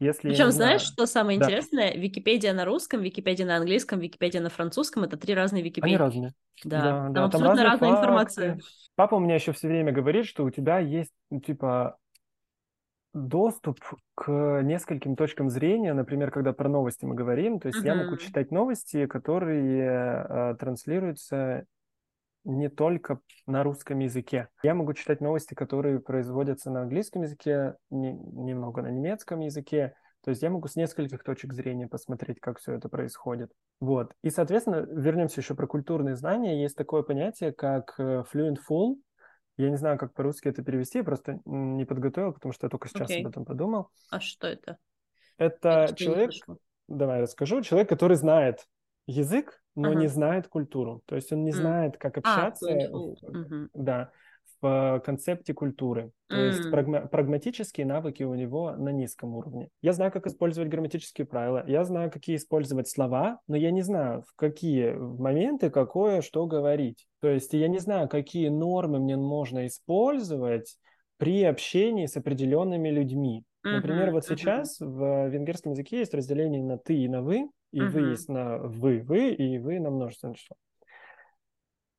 Если Причем, знаешь, что самое да. интересное? Википедия на русском, Википедия на английском, Википедия на французском это три разные Википедии. Они разные. Да, да, там да, абсолютно там разная факты. информация. Папа у меня еще все время говорит, что у тебя есть, ну, типа, доступ к нескольким точкам зрения, например, когда про новости мы говорим, то есть uh-huh. я могу читать новости, которые э, транслируются не только на русском языке. Я могу читать новости, которые производятся на английском языке, не, немного на немецком языке. То есть я могу с нескольких точек зрения посмотреть, как все это происходит. Вот. И, соответственно, вернемся еще про культурные знания. Есть такое понятие, как э, fluent full. Я не знаю, как по-русски это перевести, я просто не подготовил, потому что я только сейчас okay. об этом подумал. А что это? Это человек... Давай расскажу. Человек, который знает язык, но ага. не знает культуру. То есть он не знает, как а, общаться а, в, да, в концепте культуры. То mm. есть прагма- прагматические навыки у него на низком уровне. Я знаю, как использовать грамматические правила, я знаю, какие использовать слова, но я не знаю, в какие моменты какое что говорить. То есть я не знаю, какие нормы мне можно использовать при общении с определенными людьми. Например, uh-huh, вот сейчас uh-huh. в венгерском языке есть разделение на ты и на вы, и uh-huh. вы есть на вы, вы, и вы на множественное число.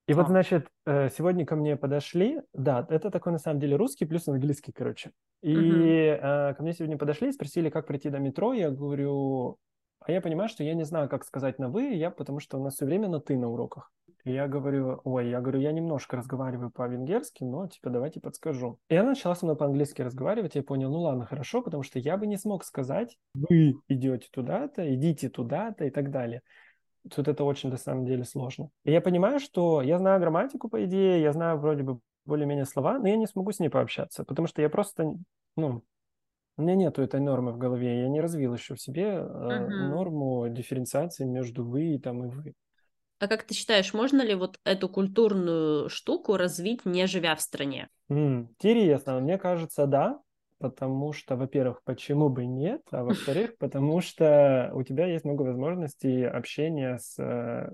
И вот, значит, э, сегодня ко мне подошли, да, это такой на самом деле русский плюс английский, короче. И uh-huh. ко мне сегодня подошли и спросили, как пройти до метро. Я говорю, а я понимаю, что я не знаю, как сказать на вы, я потому что у нас все время на ты на уроках. И я говорю, ой, я говорю, я немножко разговариваю по-венгерски, но типа давайте подскажу. И она начала со мной по-английски разговаривать, я понял, ну ладно, хорошо, потому что я бы не смог сказать, вы идете туда-то, идите туда-то и так далее. Тут это очень на самом деле сложно. И я понимаю, что я знаю грамматику, по идее, я знаю вроде бы более-менее слова, но я не смогу с ней пообщаться, потому что я просто, ну, у меня нету этой нормы в голове, я не развил еще в себе uh-huh. норму дифференциации между вы и там и вы. А как ты считаешь, можно ли вот эту культурную штуку развить, не живя в стране? Mm, интересно, мне кажется, да, потому что, во-первых, почему бы нет, а во-вторых, потому что у тебя есть много возможностей общения с, э,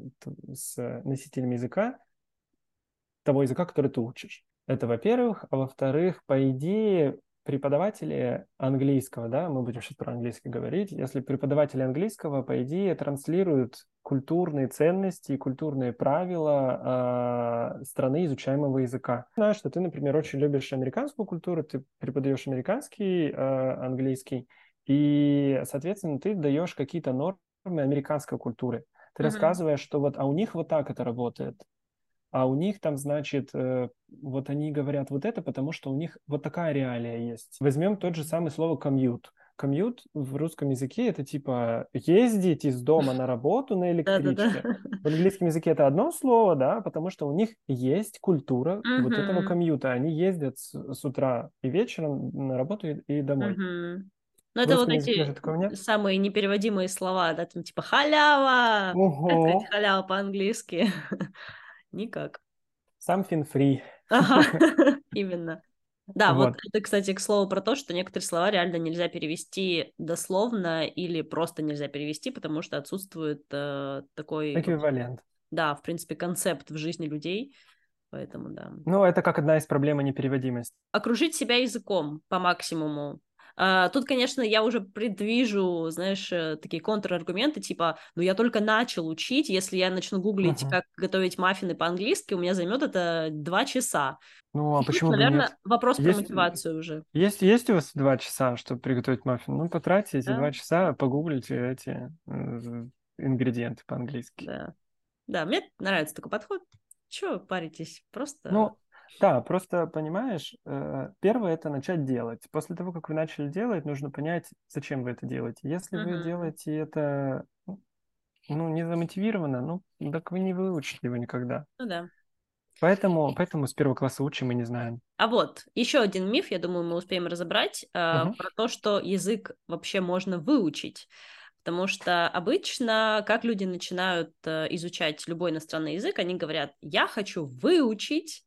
с носителем языка, того языка, который ты учишь. Это во-первых. А во-вторых, по идее, преподаватели английского, да, мы будем сейчас про английский говорить, если преподаватели английского, по идее, транслируют культурные ценности и культурные правила э, страны изучаемого языка. Знаю, что ты, например, очень любишь американскую культуру, ты преподаешь американский, э, английский, и, соответственно, ты даешь какие-то нормы американской культуры. Ты mm-hmm. рассказываешь, что вот, а у них вот так это работает а у них там, значит, э, вот они говорят вот это, потому что у них вот такая реалия есть. Возьмем тот же самый слово «комьют». Комьют в русском языке это типа ездить из дома на работу на электричке. В английском языке это одно слово, да, потому что у них есть культура вот этого комьюта. Они ездят с, утра и вечером на работу и, домой. Ну, это вот эти самые непереводимые слова, да, там типа халява, Ого. халява по-английски. Никак. Something free. Ага, именно. Да, вот. вот это, кстати, к слову про то, что некоторые слова реально нельзя перевести дословно или просто нельзя перевести, потому что отсутствует э, такой... Эквивалент. Да, в принципе, концепт в жизни людей, поэтому да. Ну, это как одна из проблем непереводимости. Окружить себя языком по максимуму, тут, конечно, я уже предвижу, знаешь, э, такие контраргументы, типа, ну я только начал учить, если я начну гуглить, uh-huh. как готовить маффины по-английски, у меня займет это два часа. Ну, а Тут, почему наверное, бы нет? вопрос есть, про мотивацию уже. Есть, есть у вас два часа, чтобы приготовить маффин? Ну, потратьте эти да. два часа, погуглите эти э, ингредиенты по-английски. Да. Да, мне нравится такой подход. Чего паритесь? Просто... Ну, да, просто понимаешь, э, первое это начать делать. После того, как вы начали делать, нужно понять, зачем вы это делаете. Если uh-huh. вы делаете это ну, не замотивированно, ну, так вы не выучите его никогда. Ну да. Поэтому, поэтому с первого класса учим и не знаем. А вот еще один миф, я думаю, мы успеем разобрать, uh-huh. про то, что язык вообще можно выучить. Потому что обычно, как люди начинают э, изучать любой иностранный язык, они говорят, я хочу выучить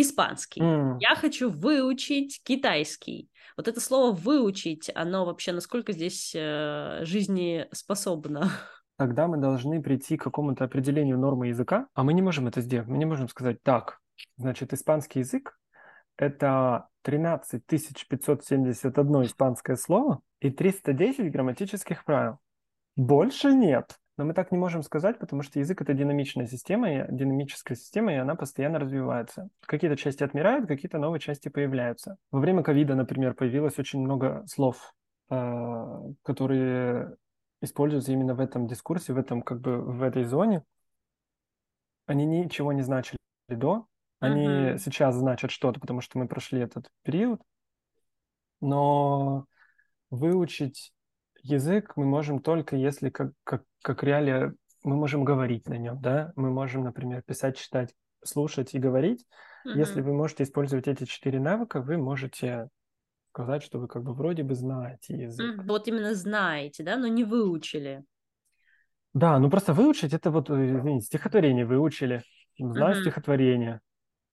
испанский, mm. я хочу выучить китайский. Вот это слово выучить, оно вообще насколько здесь э, жизнеспособно? Тогда мы должны прийти к какому-то определению нормы языка, а мы не можем это сделать. Мы не можем сказать, так, значит, испанский язык – это 13 571 испанское слово и 310 грамматических правил. Больше нет. Но мы так не можем сказать, потому что язык — это динамичная система, динамическая система, и она постоянно развивается. Какие-то части отмирают, какие-то новые части появляются. Во время ковида, например, появилось очень много слов, а, которые используются именно в этом дискурсе, в этом как бы в этой зоне. Они ничего не значили до, они uh-huh. сейчас значат что-то, потому что мы прошли этот период, но выучить язык мы можем только если как, как, как реалия мы можем говорить на нем, да, мы можем, например, писать, читать, слушать и говорить. Mm-hmm. Если вы можете использовать эти четыре навыка, вы можете сказать, что вы как бы вроде бы знаете язык. Mm-hmm. Вот именно знаете, да, но не выучили. Да, ну просто выучить это вот, э, извините, стихотворение выучили, знаю mm-hmm. стихотворение.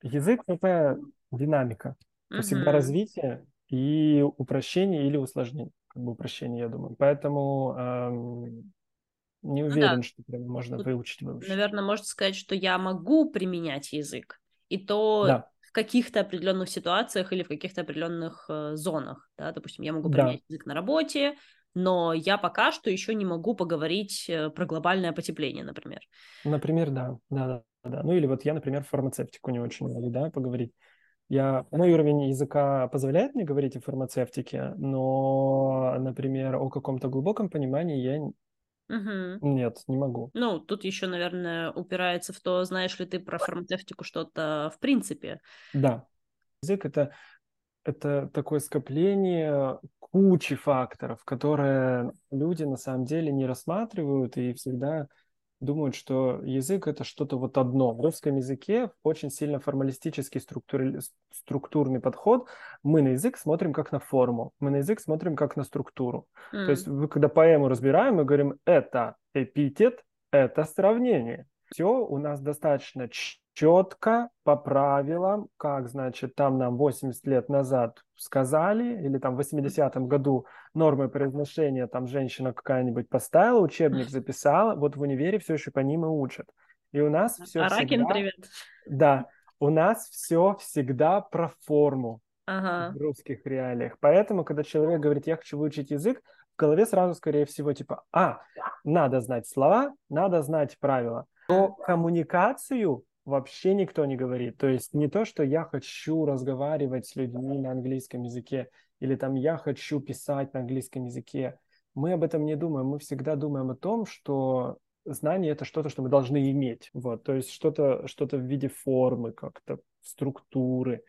Язык это динамика, это mm-hmm. всегда развитие и упрощение или усложнение как бы упрощение, я думаю. Поэтому эм, не уверен, ну, да. что прям можно Тут, выучить, выучить. Наверное, можно сказать, что я могу применять язык, и то да. в каких-то определенных ситуациях или в каких-то определенных э, зонах. Да? Допустим, я могу применять да. язык на работе, но я пока что еще не могу поговорить э, про глобальное потепление, например. Например, да, да, да, да. Ну или вот я, например, фармацевтику не очень могу, да, поговорить. Я, мой уровень языка позволяет мне говорить о фармацевтике, но, например, о каком-то глубоком понимании я Угу. Нет, не могу. Ну, тут еще, наверное, упирается в то, знаешь ли ты про фармацевтику что-то в принципе. Да. Язык это, это такое скопление кучи факторов, которые люди на самом деле не рассматривают и всегда думают, что язык это что-то вот одно. В русском языке очень сильно формалистический структур... структурный подход. Мы на язык смотрим как на форму, мы на язык смотрим как на структуру. Mm. То есть вы когда поэму разбираем, мы говорим, это эпитет, это сравнение. Все у нас достаточно четко, по правилам, как, значит, там нам 80 лет назад сказали, или там в 80-м году нормы произношения там женщина какая-нибудь поставила, учебник записала, вот в универе все еще по ним и учат. И у нас все Аракин, всегда... привет. Да, у нас все всегда про форму ага. в русских реалиях. Поэтому, когда человек говорит, я хочу выучить язык, в голове сразу, скорее всего, типа, а, надо знать слова, надо знать правила. Про коммуникацию вообще никто не говорит. То есть не то, что я хочу разговаривать с людьми на английском языке, или там я хочу писать на английском языке. Мы об этом не думаем. Мы всегда думаем о том, что знание это что-то, что мы должны иметь. Вот, то есть что-то что в виде формы, как-то структуры,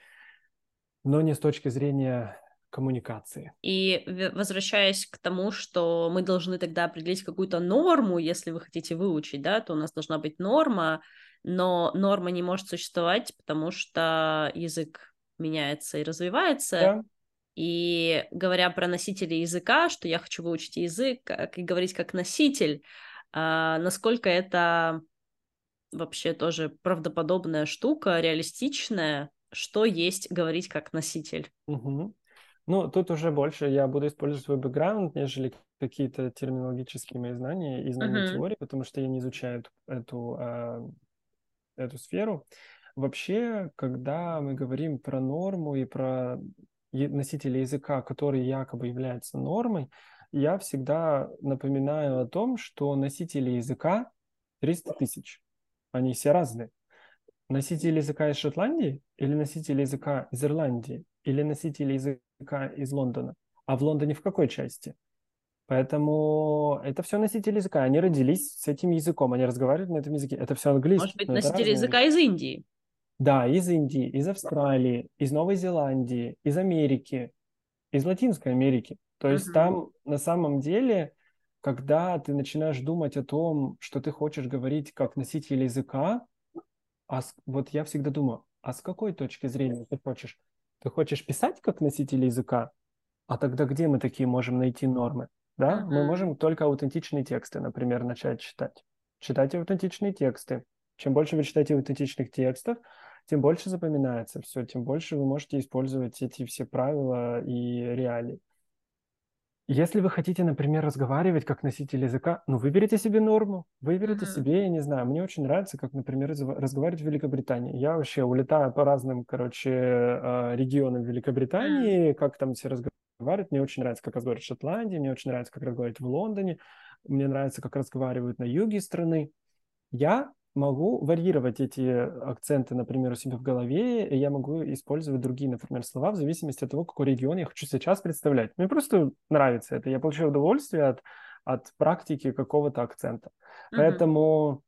но не с точки зрения коммуникации. И возвращаясь к тому, что мы должны тогда определить какую-то норму, если вы хотите выучить, да, то у нас должна быть норма, но норма не может существовать, потому что язык меняется и развивается. Да. И говоря про носителей языка, что я хочу выучить язык, как и говорить как носитель, а, насколько это вообще тоже правдоподобная штука, реалистичная, что есть говорить как носитель? Угу. Ну, тут уже больше я буду использовать свой бэкграунд, нежели какие-то терминологические мои знания и знания uh-huh. теории, потому что я не изучаю эту, эту, эту сферу. Вообще, когда мы говорим про норму и про носителя языка, который якобы является нормой, я всегда напоминаю о том, что носители языка 300 тысяч. Они все разные. Носители языка из Шотландии или носители языка из Ирландии или носители языка из Лондона? А в Лондоне в какой части? Поэтому это все носители языка. Они родились с этим языком, они разговаривают на этом языке. Это все английский. Может быть, носители языка из Индии? Да, из Индии, из Австралии, из Новой Зеландии, из Америки, из Латинской Америки. То есть uh-huh. там на самом деле, когда ты начинаешь думать о том, что ты хочешь говорить как носитель языка, а с, вот я всегда думаю, а с какой точки зрения ты хочешь? Ты хочешь писать как носитель языка? А тогда где мы такие можем найти нормы? Да, uh-huh. мы можем только аутентичные тексты, например, начать читать. Читайте аутентичные тексты. Чем больше вы читаете аутентичных текстов, тем больше запоминается все, тем больше вы можете использовать эти все правила и реалии. Если вы хотите, например, разговаривать как носитель языка, ну, выберите себе норму, выберите uh-huh. себе, я не знаю, мне очень нравится, как, например, разговаривать в Великобритании. Я вообще улетаю по разным, короче, а, регионам Великобритании, как там все разговаривают. Мне очень нравится, как разговаривают в Шотландии, мне очень нравится, как разговаривают в Лондоне, мне нравится, как разговаривают на юге страны. Я могу варьировать эти акценты, например, у себя в голове, и я могу использовать другие, например, слова в зависимости от того, какой регион я хочу сейчас представлять. Мне просто нравится это. Я получаю удовольствие от, от практики какого-то акцента. Mm-hmm. Поэтому,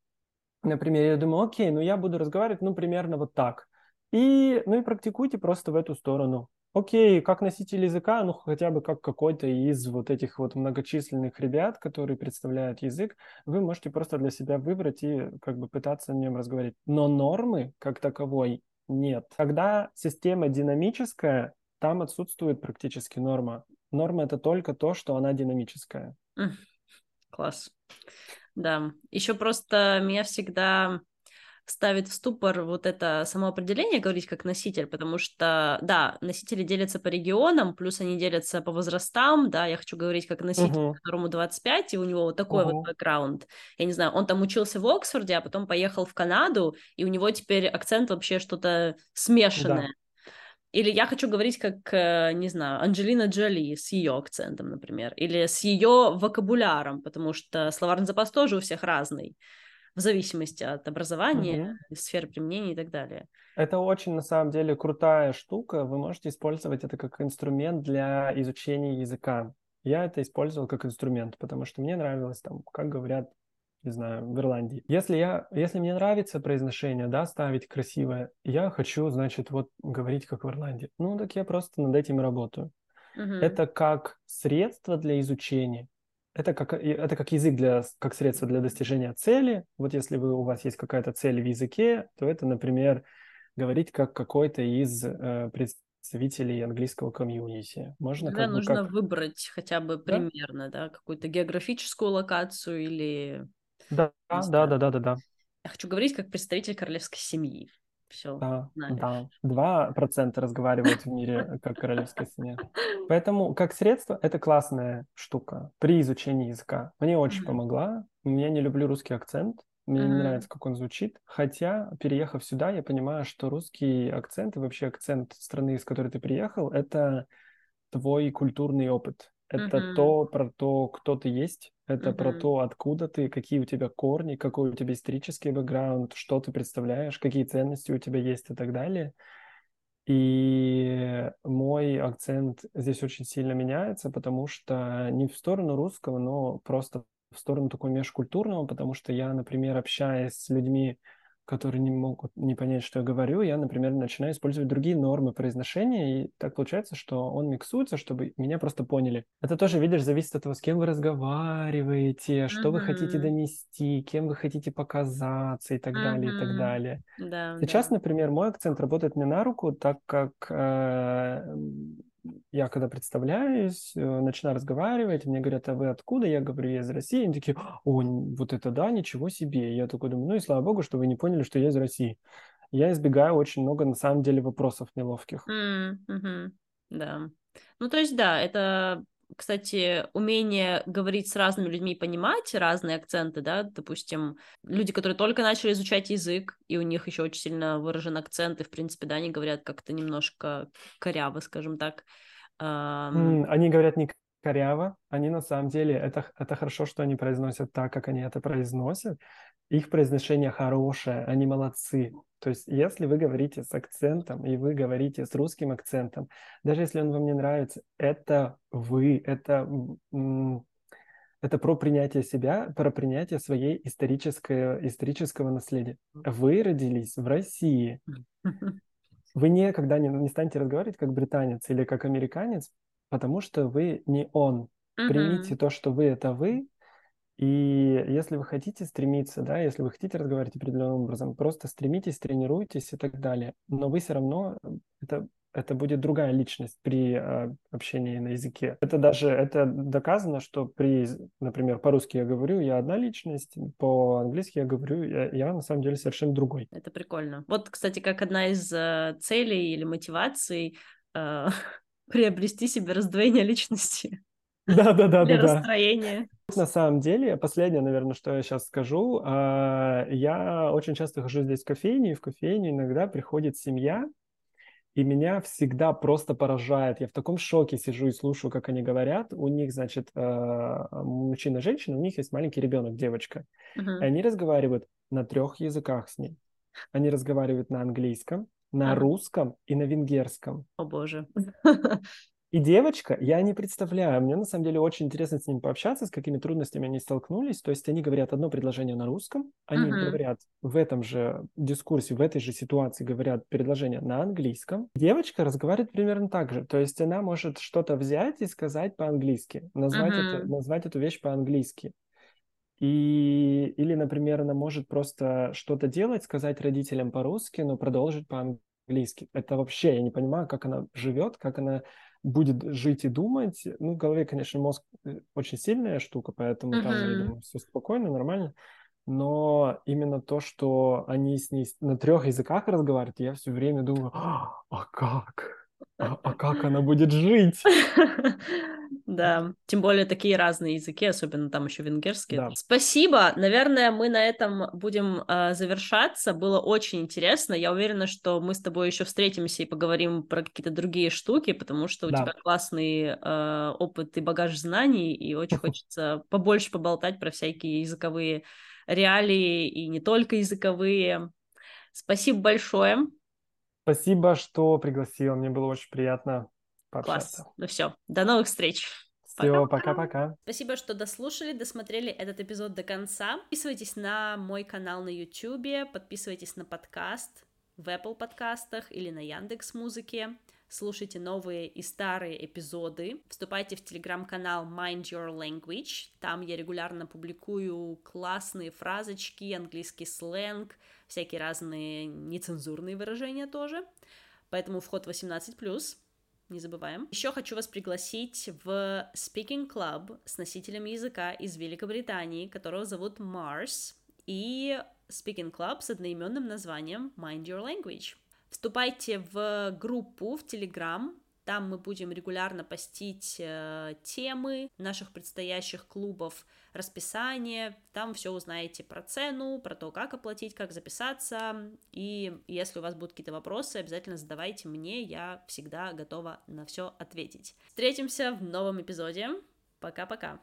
например, я думаю, окей, ну я буду разговаривать, ну, примерно вот так. И, ну и практикуйте просто в эту сторону окей, как носитель языка, ну хотя бы как какой-то из вот этих вот многочисленных ребят, которые представляют язык, вы можете просто для себя выбрать и как бы пытаться на нем разговаривать. Но нормы как таковой нет. Когда система динамическая, там отсутствует практически норма. Норма это только то, что она динамическая. Класс. Да. Еще просто меня всегда ставит в ступор вот это самоопределение, говорить как носитель, потому что, да, носители делятся по регионам, плюс они делятся по возрастам, да, я хочу говорить как носитель, uh-huh. которому 25, и у него вот такой uh-huh. вот бэкграунд. Я не знаю, он там учился в Оксфорде, а потом поехал в Канаду, и у него теперь акцент вообще что-то смешанное. Да. Или я хочу говорить как, э, не знаю, Анджелина Джоли с ее акцентом, например, или с ее вокабуляром, потому что словарный запас тоже у всех разный в зависимости от образования, угу. сферы применения и так далее. Это очень, на самом деле, крутая штука. Вы можете использовать это как инструмент для изучения языка. Я это использовал как инструмент, потому что мне нравилось там, как говорят, не знаю, в Ирландии. Если я, если мне нравится произношение, да, ставить красивое, я хочу, значит, вот говорить как в Ирландии. Ну, так я просто над этим и работаю. Угу. Это как средство для изучения это как, это как язык для, как средство для достижения цели. Вот если вы, у вас есть какая-то цель в языке, то это, например, говорить как какой-то из э, представителей английского комьюнити. Можно Тогда как нужно как... выбрать хотя бы примерно, да, да какую-то географическую локацию или... Да, да, да, да, да, да. Я хочу говорить как представитель королевской семьи. Все, да, знаешь. да. Два процента разговаривают в мире как королевская семья. Поэтому как средство это классная штука при изучении языка. Мне очень помогла. Я не люблю русский акцент. Мне не нравится, как он звучит. Хотя, переехав сюда, я понимаю, что русский акцент и вообще акцент страны, из которой ты приехал, это твой культурный опыт. Это mm-hmm. то про то, кто ты есть, это mm-hmm. про то, откуда ты, какие у тебя корни, какой у тебя исторический бэкграунд, что ты представляешь, какие ценности у тебя есть и так далее. И мой акцент здесь очень сильно меняется, потому что не в сторону русского, но просто в сторону такого межкультурного, потому что я, например, общаясь с людьми, которые не могут не понять, что я говорю, я, например, начинаю использовать другие нормы произношения, и так получается, что он миксуется, чтобы меня просто поняли. Это тоже, видишь, зависит от того, с кем вы разговариваете, что uh-huh. вы хотите донести, кем вы хотите показаться и так uh-huh. далее, и так далее. Да, Сейчас, да. например, мой акцент работает мне на руку, так как э, я когда представляюсь, э, начинаю разговаривать, мне говорят, а вы откуда? Я говорю, я из России. Они такие, о, вот это да, ничего себе. Я такой думаю, ну и слава богу, что вы не поняли, что я из России. я избегаю очень много, на самом деле, вопросов неловких. Mm-hmm. Да. Ну, то есть, да, это кстати, умение говорить с разными людьми, понимать разные акценты, да, допустим, люди, которые только начали изучать язык, и у них еще очень сильно выражен акцент, и, в принципе, да, они говорят как-то немножко коряво, скажем так. Они говорят не коряво, они на самом деле, это, это хорошо, что они произносят так, как они это произносят, их произношение хорошее, они молодцы. То есть, если вы говорите с акцентом, и вы говорите с русским акцентом, даже если он вам не нравится, это вы, это, это про принятие себя, про принятие своей исторического, исторического наследия. Вы родились в России. Вы никогда не, не станете разговаривать как британец или как американец, потому что вы не он. Примите то, что вы — это вы, и если вы хотите стремиться, да, если вы хотите разговаривать определенным образом, просто стремитесь, тренируйтесь и так далее. Но вы все равно, это, это будет другая личность при э, общении на языке. Это даже, это доказано, что при, например, по-русски я говорю, я одна личность, по-английски я говорю, я, я на самом деле совершенно другой. Это прикольно. Вот, кстати, как одна из э, целей или мотиваций э, приобрести себе раздвоение личности. Да, да, да, для да. расстроения. На самом деле, последнее, наверное, что я сейчас скажу, а, я очень часто хожу здесь в кофейню, и в кофейню иногда приходит семья, и меня всегда просто поражает. Я в таком шоке сижу и слушаю, как они говорят. У них, значит, а, мужчина женщина, у них есть маленький ребенок, девочка. Uh-huh. И они разговаривают на трех языках с ней. Они разговаривают на английском, на uh-huh. русском и на венгерском. О боже. И девочка, я не представляю, мне на самом деле очень интересно с ним пообщаться, с какими трудностями они столкнулись. То есть они говорят одно предложение на русском, они uh-huh. говорят в этом же дискурсе, в этой же ситуации говорят предложение на английском. Девочка разговаривает примерно так же. То есть она может что-то взять и сказать по-английски, назвать, uh-huh. это, назвать эту вещь по-английски. И, или, например, она может просто что-то делать, сказать родителям по-русски, но продолжить по-английски. Это вообще, я не понимаю, как она живет, как она будет жить и думать. Ну, в голове, конечно, мозг э, очень сильная штука, поэтому uh-huh. там, я думаю, все спокойно, нормально. Но именно то, что они с ней на трех языках разговаривают, я все время думаю, а, а как? А, а как она будет жить? Да, тем более такие разные языки, особенно там еще венгерский. Да. Спасибо. Наверное, мы на этом будем э, завершаться. Было очень интересно. Я уверена, что мы с тобой еще встретимся и поговорим про какие-то другие штуки, потому что у да. тебя классный э, опыт и багаж знаний, и очень хочется побольше поболтать про всякие языковые реалии и не только языковые. Спасибо большое. Спасибо, что пригласила. Мне было очень приятно пообщаться. Класс. Ну все, до новых встреч. Все, пока-пока. Спасибо, что дослушали, досмотрели этот эпизод до конца. Подписывайтесь на мой канал на YouTube, подписывайтесь на подкаст в Apple подкастах или на Яндекс Музыке. Слушайте новые и старые эпизоды. Вступайте в телеграм-канал Mind Your Language. Там я регулярно публикую классные фразочки, английский сленг, всякие разные нецензурные выражения тоже. Поэтому вход 18+, не забываем. Еще хочу вас пригласить в Speaking Club с носителем языка из Великобритании, которого зовут Mars, и Speaking Club с одноименным названием Mind Your Language. Вступайте в группу в Telegram, там мы будем регулярно постить э, темы наших предстоящих клубов, расписание. Там все узнаете про цену, про то, как оплатить, как записаться. И если у вас будут какие-то вопросы, обязательно задавайте мне, я всегда готова на все ответить. Встретимся в новом эпизоде. Пока-пока.